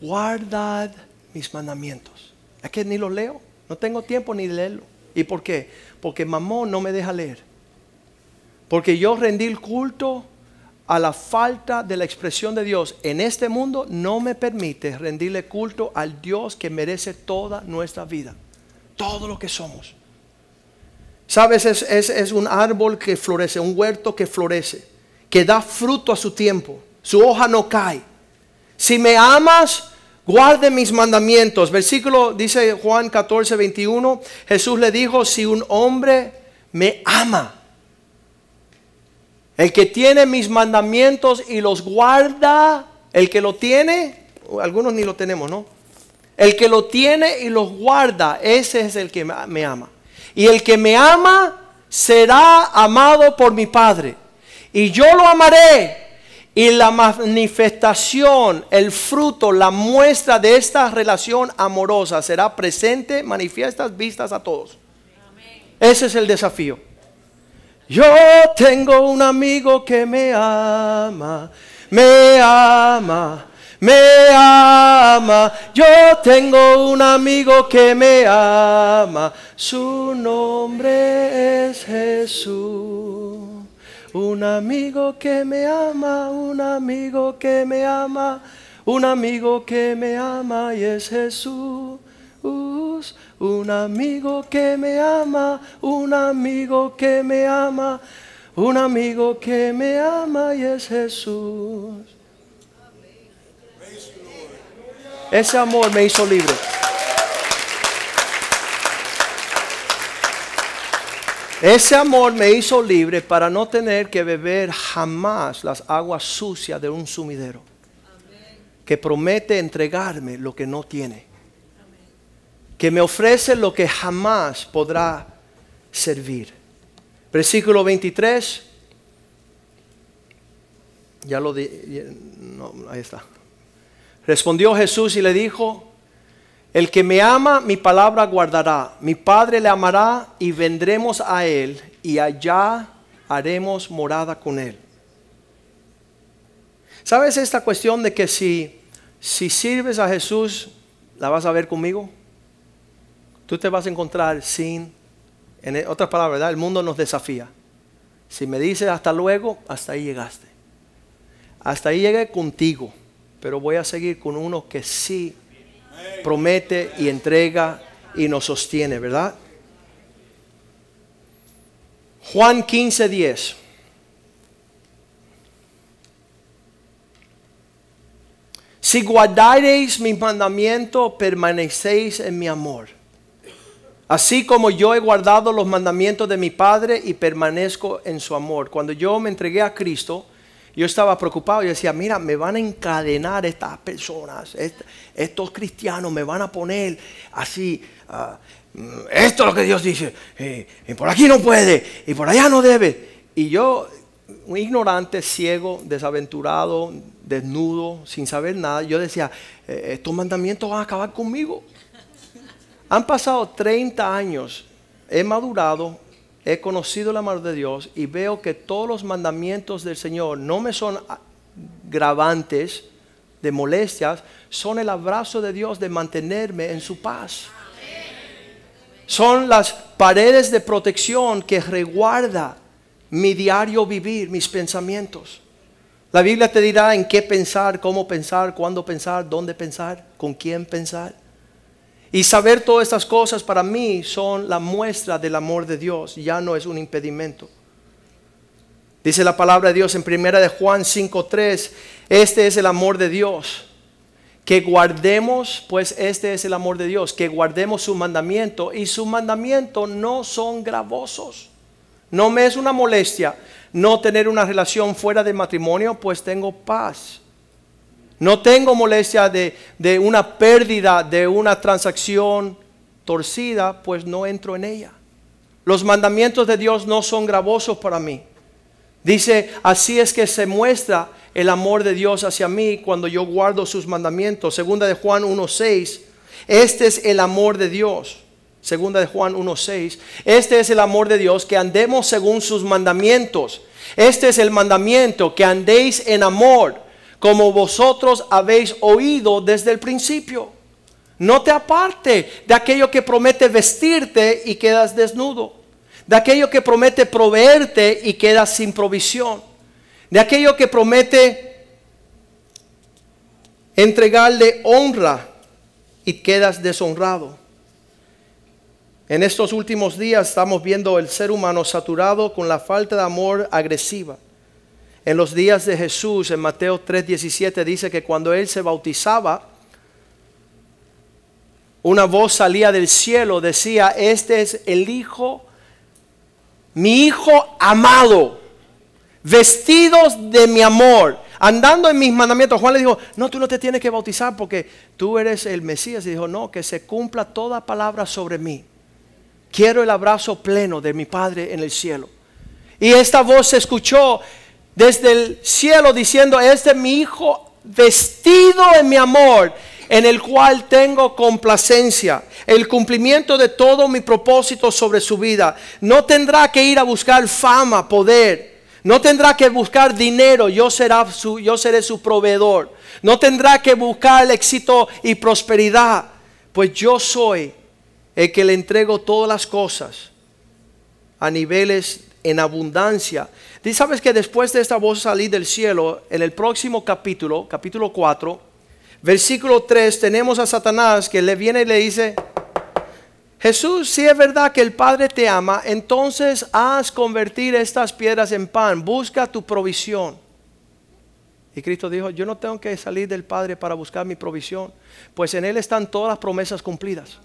guardad mis mandamientos. Es que ni lo leo. No tengo tiempo ni de leerlo. ¿Y por qué? Porque mamón no me deja leer. Porque yo rendí el culto a la falta de la expresión de Dios en este mundo no me permite rendirle culto al Dios que merece toda nuestra vida, todo lo que somos. Sabes, es, es, un árbol que florece, un huerto que florece, que da fruto a su tiempo, su hoja no cae. Si me amas, guarde mis mandamientos. Versículo dice Juan 14, 21, Jesús le dijo, si un hombre me ama, el que tiene mis mandamientos y los guarda, el que lo tiene, algunos ni lo tenemos, ¿no? El que lo tiene y los guarda, ese es el que me ama. Y el que me ama será amado por mi Padre. Y yo lo amaré. Y la manifestación, el fruto, la muestra de esta relación amorosa será presente, manifiestas, vistas a todos. Ese es el desafío. Yo tengo un amigo que me ama, me ama, me ama. Yo tengo un amigo que me ama. Su nombre es Jesús. Un amigo que me ama, un amigo que me ama, un amigo que me ama y es Jesús. Un amigo que me ama, un amigo que me ama, un amigo que me ama y es Jesús. Ese amor me hizo libre. Ese amor me hizo libre para no tener que beber jamás las aguas sucias de un sumidero que promete entregarme lo que no tiene que me ofrece lo que jamás podrá servir. Versículo 23. Ya lo di, no, ahí está. Respondió Jesús y le dijo, el que me ama, mi palabra guardará. Mi Padre le amará y vendremos a él y allá haremos morada con él. ¿Sabes esta cuestión de que si, si sirves a Jesús, la vas a ver conmigo? tú te vas a encontrar sin, en otras palabras, el mundo nos desafía. Si me dices hasta luego, hasta ahí llegaste. Hasta ahí llegué contigo, pero voy a seguir con uno que sí promete y entrega y nos sostiene, ¿verdad? Juan 15, 10. Si guardaréis mi mandamiento, permanecéis en mi amor Así como yo he guardado los mandamientos de mi Padre y permanezco en su amor. Cuando yo me entregué a Cristo, yo estaba preocupado y decía, mira, me van a encadenar estas personas, estos cristianos me van a poner así, ah, esto es lo que Dios dice, eh, y por aquí no puede, y por allá no debe. Y yo, un ignorante, ciego, desaventurado, desnudo, sin saber nada, yo decía, eh, estos mandamientos van a acabar conmigo. Han pasado 30 años, he madurado, he conocido la mano de Dios y veo que todos los mandamientos del Señor no me son gravantes de molestias, son el abrazo de Dios de mantenerme en su paz. Son las paredes de protección que reguarda mi diario vivir, mis pensamientos. La Biblia te dirá en qué pensar, cómo pensar, cuándo pensar, dónde pensar, con quién pensar. Y saber todas estas cosas para mí son la muestra del amor de Dios, ya no es un impedimento. Dice la palabra de Dios en primera de Juan 5:3, este es el amor de Dios. Que guardemos, pues este es el amor de Dios, que guardemos su mandamiento y su mandamiento no son gravosos. No me es una molestia no tener una relación fuera del matrimonio, pues tengo paz. No tengo molestia de, de una pérdida de una transacción torcida, pues no entro en ella. Los mandamientos de Dios no son gravosos para mí. Dice, así es que se muestra el amor de Dios hacia mí cuando yo guardo sus mandamientos. Segunda de Juan 1.6, este es el amor de Dios. Segunda de Juan 1.6, este es el amor de Dios, que andemos según sus mandamientos. Este es el mandamiento, que andéis en amor, como vosotros habéis oído desde el principio. No te aparte de aquello que promete vestirte y quedas desnudo. De aquello que promete proveerte y quedas sin provisión. De aquello que promete entregarle honra y quedas deshonrado. En estos últimos días estamos viendo el ser humano saturado con la falta de amor agresiva. En los días de Jesús, en Mateo 3:17 dice que cuando él se bautizaba, una voz salía del cielo, decía, este es el Hijo, mi Hijo amado, vestidos de mi amor, andando en mis mandamientos. Juan le dijo, no, tú no te tienes que bautizar porque tú eres el Mesías. Y dijo, no, que se cumpla toda palabra sobre mí. Quiero el abrazo pleno de mi Padre en el cielo. Y esta voz se escuchó desde el cielo diciendo, este es mi Hijo vestido en mi amor en el cual tengo complacencia, el cumplimiento de todo mi propósito sobre su vida. No tendrá que ir a buscar fama, poder. No tendrá que buscar dinero, yo, será su, yo seré su proveedor. No tendrá que buscar éxito y prosperidad, pues yo soy el que le entrego todas las cosas a niveles en abundancia. Y sabes que después de esta voz salir del cielo, en el próximo capítulo, capítulo 4, versículo 3, tenemos a Satanás que le viene y le dice, Jesús, si es verdad que el Padre te ama, entonces haz convertir estas piedras en pan, busca tu provisión. Y Cristo dijo, yo no tengo que salir del Padre para buscar mi provisión, pues en Él están todas las promesas cumplidas.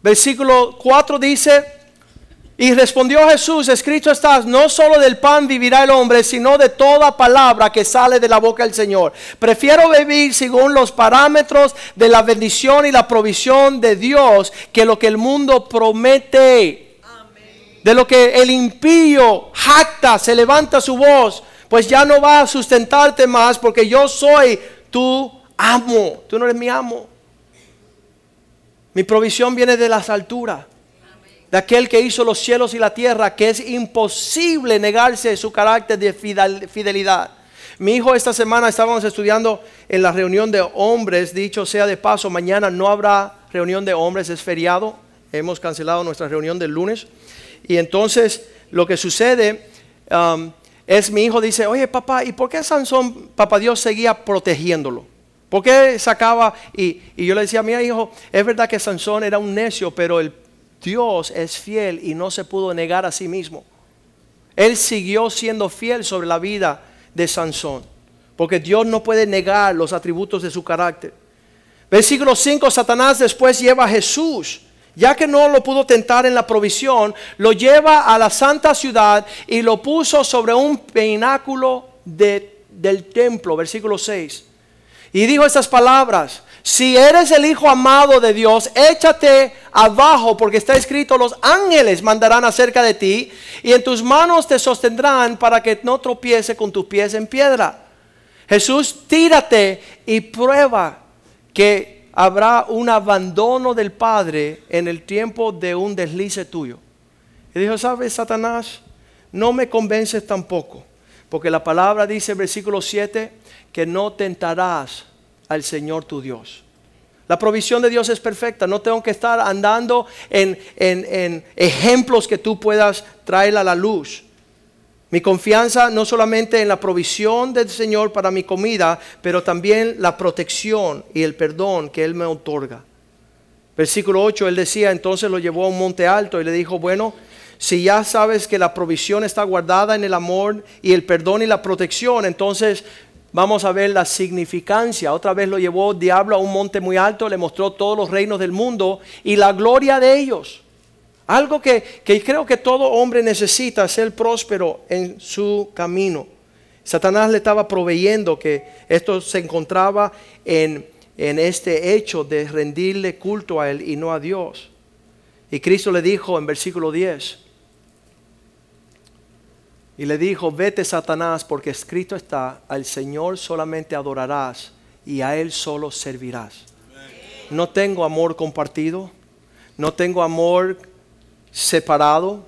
Versículo 4 dice, y respondió Jesús, escrito está, no solo del pan vivirá el hombre, sino de toda palabra que sale de la boca del Señor. Prefiero vivir según los parámetros de la bendición y la provisión de Dios que lo que el mundo promete. De lo que el impío jacta, se levanta su voz, pues ya no va a sustentarte más porque yo soy tu amo. Tú no eres mi amo. Mi provisión viene de las alturas de aquel que hizo los cielos y la tierra, que es imposible negarse su carácter de fidelidad. Mi hijo esta semana estábamos estudiando en la reunión de hombres, dicho sea de paso, mañana no habrá reunión de hombres, es feriado, hemos cancelado nuestra reunión del lunes. Y entonces lo que sucede um, es mi hijo dice, oye papá, ¿y por qué Sansón, papá Dios, seguía protegiéndolo? ¿Por qué sacaba? Y, yo le decía, mi hijo, es verdad que Sansón era un necio, pero el Dios es fiel y no se pudo negar a sí mismo. Él siguió siendo fiel sobre la vida de Sansón, porque Dios no puede negar los atributos de su carácter. Versículo 5, Satanás después lleva a Jesús, ya que no lo pudo tentar en la provisión, lo lleva a la santa ciudad y lo puso sobre un pináculo del templo, versículo 6. Y dijo estas palabras, si eres el Hijo amado de Dios, échate abajo, porque está escrito, los ángeles mandarán acerca de ti, y en tus manos te sostendrán para que no tropiece con tus pies en piedra. Jesús, tírate y prueba que habrá un abandono del Padre en el tiempo de un deslice tuyo. Y dijo, ¿sabes, Satanás? No me convences tampoco, porque la palabra dice, versículo 7, que no tentarás al Señor tu Dios. La provisión de Dios es perfecta. No tengo que estar andando en, ejemplos que tú puedas traer a la luz. Mi confianza no solamente en la provisión del Señor para mi comida, pero también la protección y el perdón que Él me otorga. Versículo 8, Él decía, entonces lo llevó a un monte alto y le dijo, bueno, si ya sabes que la provisión está guardada en el amor y el perdón y la protección, entonces vamos a ver la significancia. Otra vez lo llevó diablo a un monte muy alto, le mostró todos los reinos del mundo y la gloria de ellos. Algo que, que creo que todo hombre necesita, ser próspero en su camino. Satanás le estaba proveyendo que esto se encontraba en, en este hecho de rendirle culto a él y no a Dios. Y Cristo le dijo en versículo 10, y le dijo, vete Satanás, porque escrito está, al Señor solamente adorarás y a Él solo servirás. No tengo amor compartido, no tengo amor separado.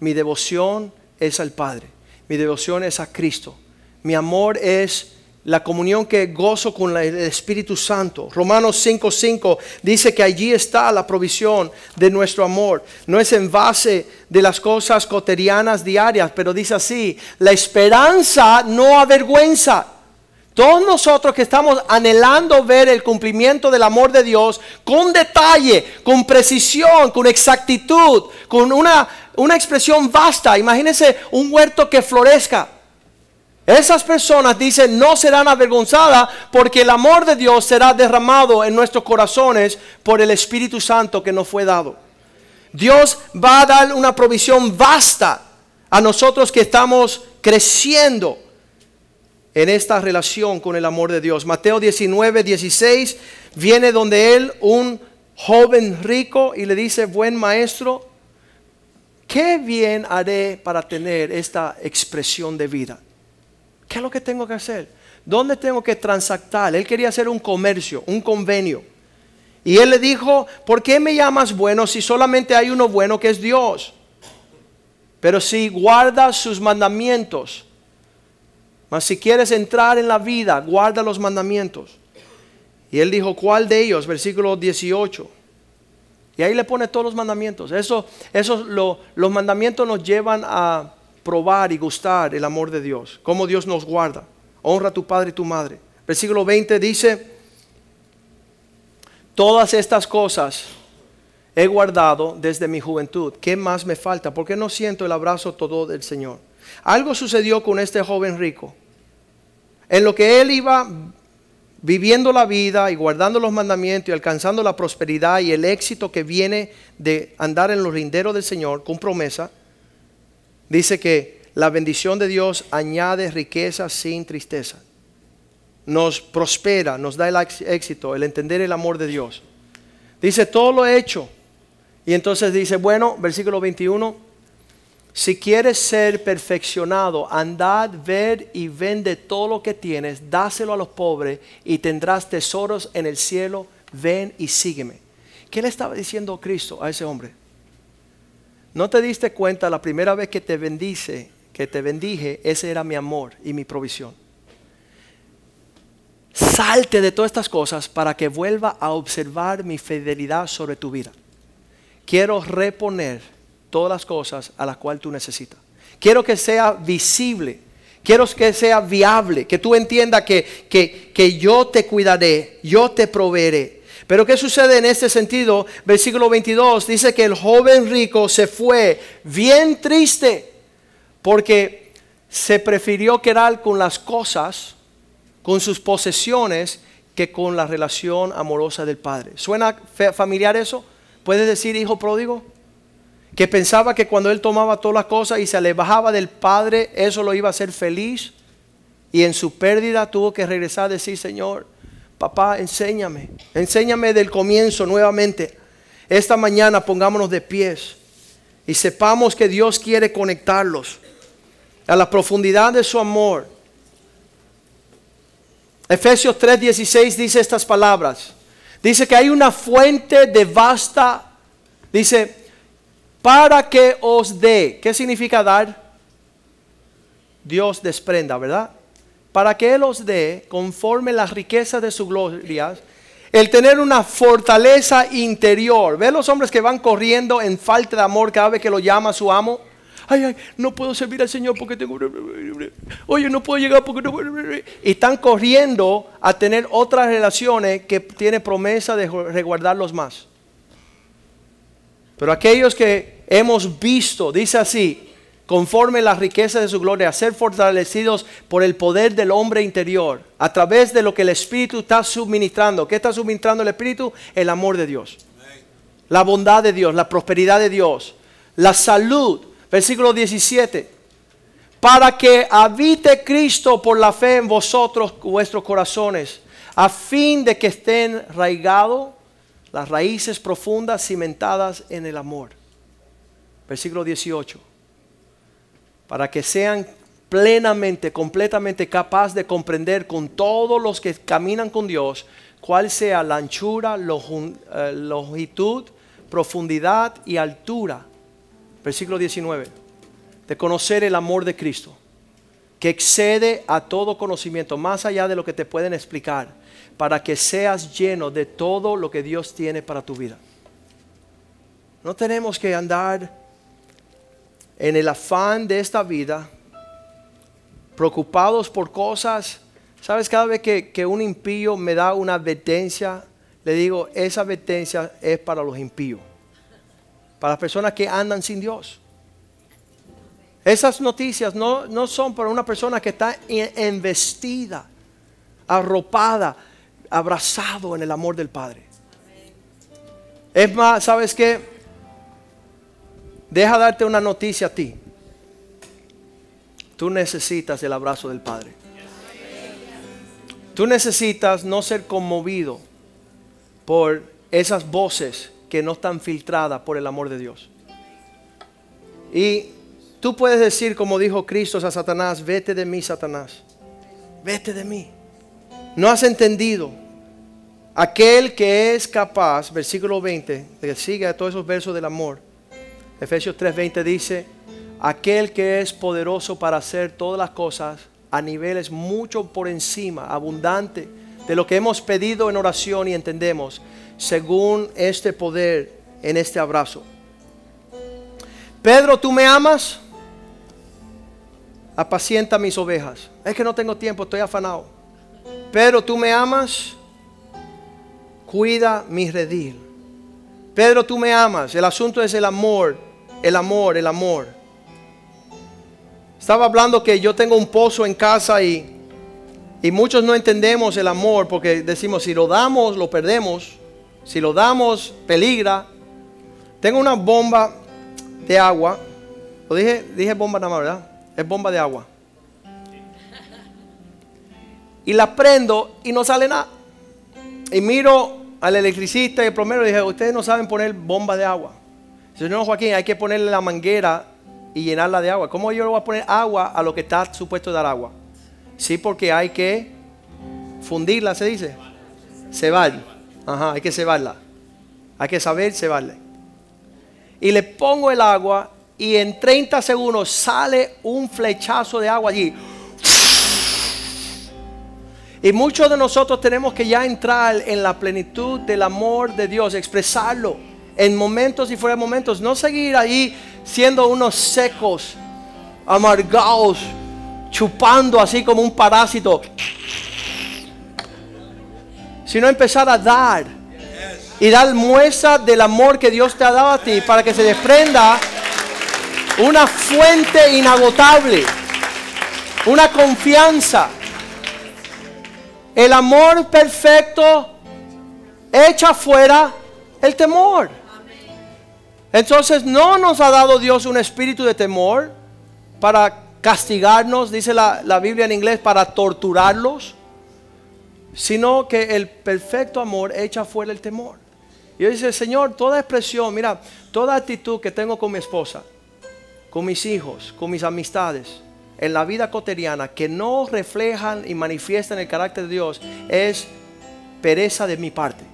Mi devoción es al Padre, mi devoción es a Cristo. Mi amor es la comunión que gozo con el Espíritu Santo. Romanos 5:5 dice que allí está la provisión de nuestro amor. No es en base de las cosas cotidianas diarias, pero dice así, la esperanza no avergüenza. Todos nosotros que estamos anhelando ver el cumplimiento del amor de Dios con detalle, con precisión, con exactitud, con una, una expresión vasta. Imagínense un huerto que florezca esas personas dicen no serán avergonzadas porque el amor de Dios será derramado en nuestros corazones por el Espíritu Santo que nos fue dado. Dios va a dar una provisión vasta a nosotros que estamos creciendo en esta relación con el amor de Dios. Mateo 19, 16 viene donde él, un joven rico, y le dice, buen maestro, ¿qué bien haré para tener esta expresión de vida? ¿Qué es lo que tengo que hacer? ¿Dónde tengo que transactar? Él quería hacer un comercio, un convenio. Y él le dijo, ¿por qué me llamas bueno si solamente hay uno bueno que es Dios? Pero si guardas sus mandamientos, mas si quieres entrar en la vida, guarda los mandamientos. Y él dijo, ¿cuál de ellos? Versículo 18. Y ahí le pone todos los mandamientos. Eso, eso los mandamientos nos llevan a probar y gustar el amor de Dios, cómo Dios nos guarda. Honra a tu padre y tu madre. Versículo 20 dice, todas estas cosas he guardado desde mi juventud. ¿Qué más me falta? ¿Por qué no siento el abrazo todo del Señor? Algo sucedió con este joven rico. En lo que él iba viviendo la vida y guardando los mandamientos y alcanzando la prosperidad y el éxito que viene de andar en los linderos del Señor con promesa, dice que la bendición de Dios añade riqueza sin tristeza. Nos prospera, nos da el éxito, el entender el amor de Dios. Dice, todo lo he hecho. Y entonces dice, bueno, versículo 21, si quieres ser perfeccionado, andad, ver y vende todo lo que tienes, dáselo a los pobres y tendrás tesoros en el cielo, ven y sígueme. ¿Qué le estaba diciendo Cristo a ese hombre? ¿No te diste cuenta la primera vez que te bendice, que te bendije, ese era mi amor y mi provisión? Salte de todas estas cosas para que vuelva a observar mi fidelidad sobre tu vida. Quiero reponer todas las cosas a las cuales tú necesitas. Quiero que sea visible. Quiero que sea viable. Que tú entiendas que, que, que yo te cuidaré. Yo te proveeré pero ¿qué sucede en este sentido? Versículo 22 dice que el joven rico se fue bien triste porque se prefirió quedar con las cosas, con sus posesiones, que con la relación amorosa del padre. ¿Suena familiar eso? ¿Puedes decir hijo pródigo? Que pensaba que cuando él tomaba todas las cosas y se le bajaba del padre, eso lo iba a hacer feliz. Y en su pérdida tuvo que regresar a decir, Señor, papá, enséñame, enséñame del comienzo nuevamente. Esta mañana pongámonos de pies y sepamos que Dios quiere conectarlos a la profundidad de su amor. Efesios 3:16 dice estas palabras. Dice que hay una fuente de vasta, dice, para que os dé. ¿Qué significa dar? Dios desprenda, ¿verdad? Para que Él os dé, conforme las riquezas de su gloria, el tener una fortaleza interior. ¿Ve los hombres que van corriendo en falta de amor cada vez que lo llama su amo? Ay, ay, no puedo servir al Señor porque tengo... Oye, no puedo llegar porque no... Y están corriendo a tener otras relaciones que tiene promesa de resguardarlos más. Pero aquellos que hemos visto, dice así, conforme la riqueza de su gloria, a ser fortalecidos por el poder del hombre interior, a través de lo que el Espíritu está suministrando. ¿Qué está suministrando el Espíritu? El amor de Dios. la bondad de Dios, la prosperidad de Dios, la salud. Versículo 17. Para que habite Cristo por la fe en vosotros, vuestros corazones, a fin de que estén raigados las raíces profundas cimentadas en el amor. Versículo 18. Para que sean plenamente, completamente capaz de comprender con todos los que caminan con Dios cuál sea la anchura, eh, longitud, profundidad y altura. Versículo 19. De conocer el amor de Cristo, que excede a todo conocimiento, más allá de lo que te pueden explicar, para que seas lleno de todo lo que Dios tiene para tu vida. No tenemos que andar en el afán de esta vida, preocupados por cosas. Sabes, cada vez que, que un impío me da una advertencia, le digo, esa advertencia es para los impíos para las personas que andan sin Dios. Esas noticias no, son para una persona que está investida, arropada, abrazado en el amor del Padre. Es más, ¿sabes qué? Deja darte una noticia a ti. Tú necesitas el abrazo del Padre. Tú necesitas no ser conmovido por esas voces que no están filtradas por el amor de Dios. Y tú puedes decir, como dijo Cristo a Satanás, vete de mí, Satanás, vete de mí. No has entendido. Aquel que es capaz, versículo 20, que sigue todos esos versos del amor. Efesios 3:20 dice, aquel que es poderoso para hacer todas las cosas a niveles mucho por encima, abundante de lo que hemos pedido en oración y entendemos, según este poder en este abrazo. Pedro, ¿tú me amas? Apacienta mis ovejas. Es que no tengo tiempo, estoy afanado. Pedro, ¿tú me amas? Cuida mi redil. Pedro, tú me amas. El asunto es el amor, el amor, el amor. Estaba hablando que yo tengo un pozo en casa y, y muchos no entendemos el amor porque decimos, si lo damos, lo perdemos. Si lo damos, peligra. Tengo una bomba de agua. Lo dije, dije bomba nada más, ¿verdad? Es bomba de agua. Y la prendo y no sale nada. Y miro al electricista y el plomero y dije, ustedes no saben poner bomba de agua. Señor Joaquín, hay que ponerle la manguera y llenarla de agua. ¿Cómo yo le voy a poner agua a lo que está supuesto dar agua? Sí, porque hay que fundirla, se dice. Cebar. Ajá, hay que cebarla. Hay que saber cebarla. Y le pongo el agua y en 30 segundos sale un flechazo de agua allí. Y muchos de nosotros tenemos que ya entrar en la plenitud del amor de Dios, expresarlo en momentos y fuera de momentos, no seguir ahí siendo unos secos, amargados, chupando así como un parásito sino empezar a dar y dar muestra del amor que Dios te ha dado a ti para que se desprenda una fuente inagotable, una confianza. El amor perfecto echa fuera el temor. Entonces no nos ha dado Dios un espíritu de temor para castigarnos, dice la, la Biblia en inglés, para torturarlos sino que el perfecto amor echa fuera el temor. Y yo dice, Señor, toda expresión, mira, toda actitud que tengo con mi esposa, con mis hijos, con mis amistades, en la vida cotidiana, que no reflejan y manifiestan el carácter de Dios, es pereza de mi parte.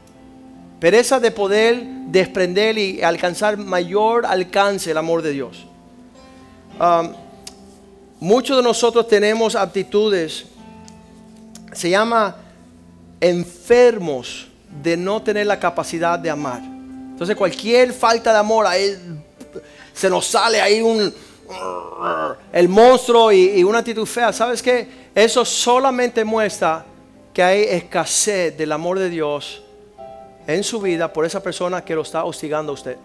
Pereza de poder desprender y alcanzar mayor alcance el amor de Dios. Um, muchos de nosotros tenemos aptitudes, se llama enfermos de no tener la capacidad de amar. Entonces cualquier falta de amor, ahí se nos sale ahí un el monstruo y, una actitud fea. ¿Sabes qué? Eso solamente muestra que hay escasez del amor de Dios en su vida por esa persona que lo está hostigando a usted.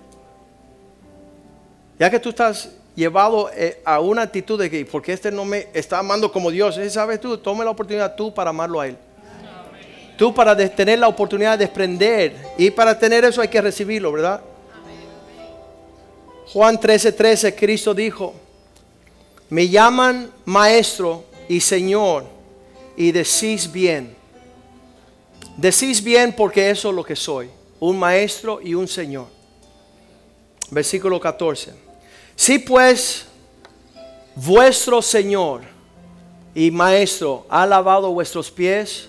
Ya que tú estás llevado eh, a una actitud de que, porque este no me está amando como Dios, ¿sabes tú? Tome la oportunidad tú para amarlo a Él. Tú para tener la oportunidad de desprender y para tener eso hay que recibirlo, ¿verdad? Juan 13:13, 13, Cristo dijo, me llaman maestro y señor y decís bien. Decís bien porque eso es lo que soy, un maestro y un señor. Versículo 14. Si pues vuestro Señor y Maestro ha lavado vuestros pies,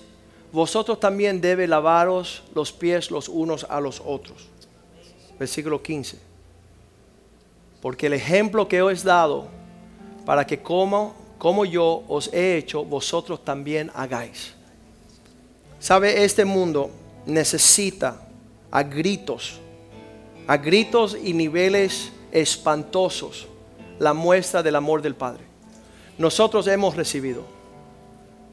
vosotros también debe lavaros los pies los unos a los otros. Versículo 15. Porque el ejemplo que os he dado para que como, como yo os he hecho, vosotros también hagáis. Sabe, este mundo necesita a gritos, a gritos y niveles espantosos la muestra del amor del Padre. Nosotros hemos recibido,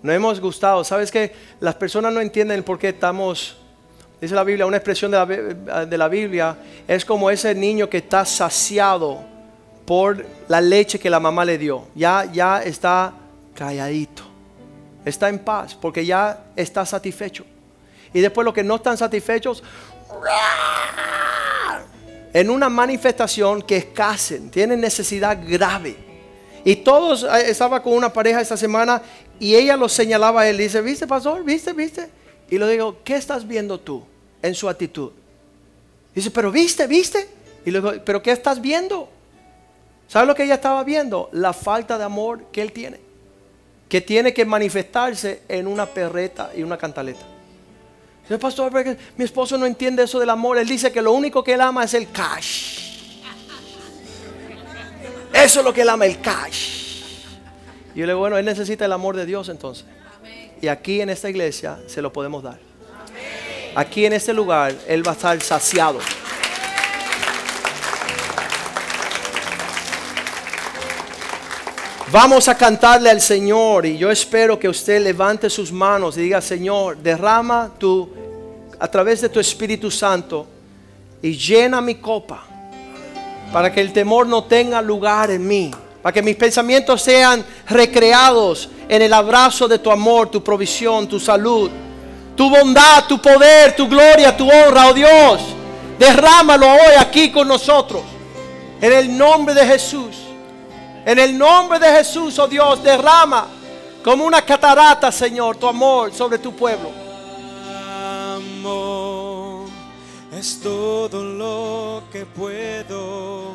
no hemos gustado. ¿Sabes que Las personas no entienden por qué estamos, dice la Biblia, una expresión de la, de la Biblia, es como ese niño que está saciado por la leche que la mamá le dio. Ya, ya está calladito, está en paz porque ya está satisfecho. Y después los que no están satisfechos, en una manifestación que escasen, tienen necesidad grave. Y todos, eh, estaba con una pareja esta semana y ella lo señalaba a él, dice, ¿viste, pastor? ¿Viste, viste? Y le digo, ¿qué estás viendo tú en su actitud? Dice, pero viste, viste. Y le digo, ¿pero qué estás viendo? ¿Sabes lo que ella estaba viendo? La falta de amor que él tiene. Que tiene que manifestarse en una perreta y una cantaleta mi esposo no entiende eso del amor. Él dice que lo único que él ama es el cash. Eso es lo que él ama, el cash. Y yo le digo, bueno, él necesita el amor de Dios entonces. Y aquí en esta iglesia se lo podemos dar. Aquí en este lugar él va a estar saciado. Vamos a cantarle al Señor y yo espero que usted levante sus manos y diga, Señor, derrama tu a través de tu Espíritu Santo y llena mi copa para que el temor no tenga lugar en mí, para que mis pensamientos sean recreados en el abrazo de tu amor, tu provisión, tu salud, tu bondad, tu poder, tu gloria, tu honra, oh Dios. Derrámalo hoy aquí con nosotros. En el nombre de Jesús. En el nombre de Jesús, oh Dios, derrama como una catarata, Señor, tu amor sobre tu pueblo es todo lo que puedo.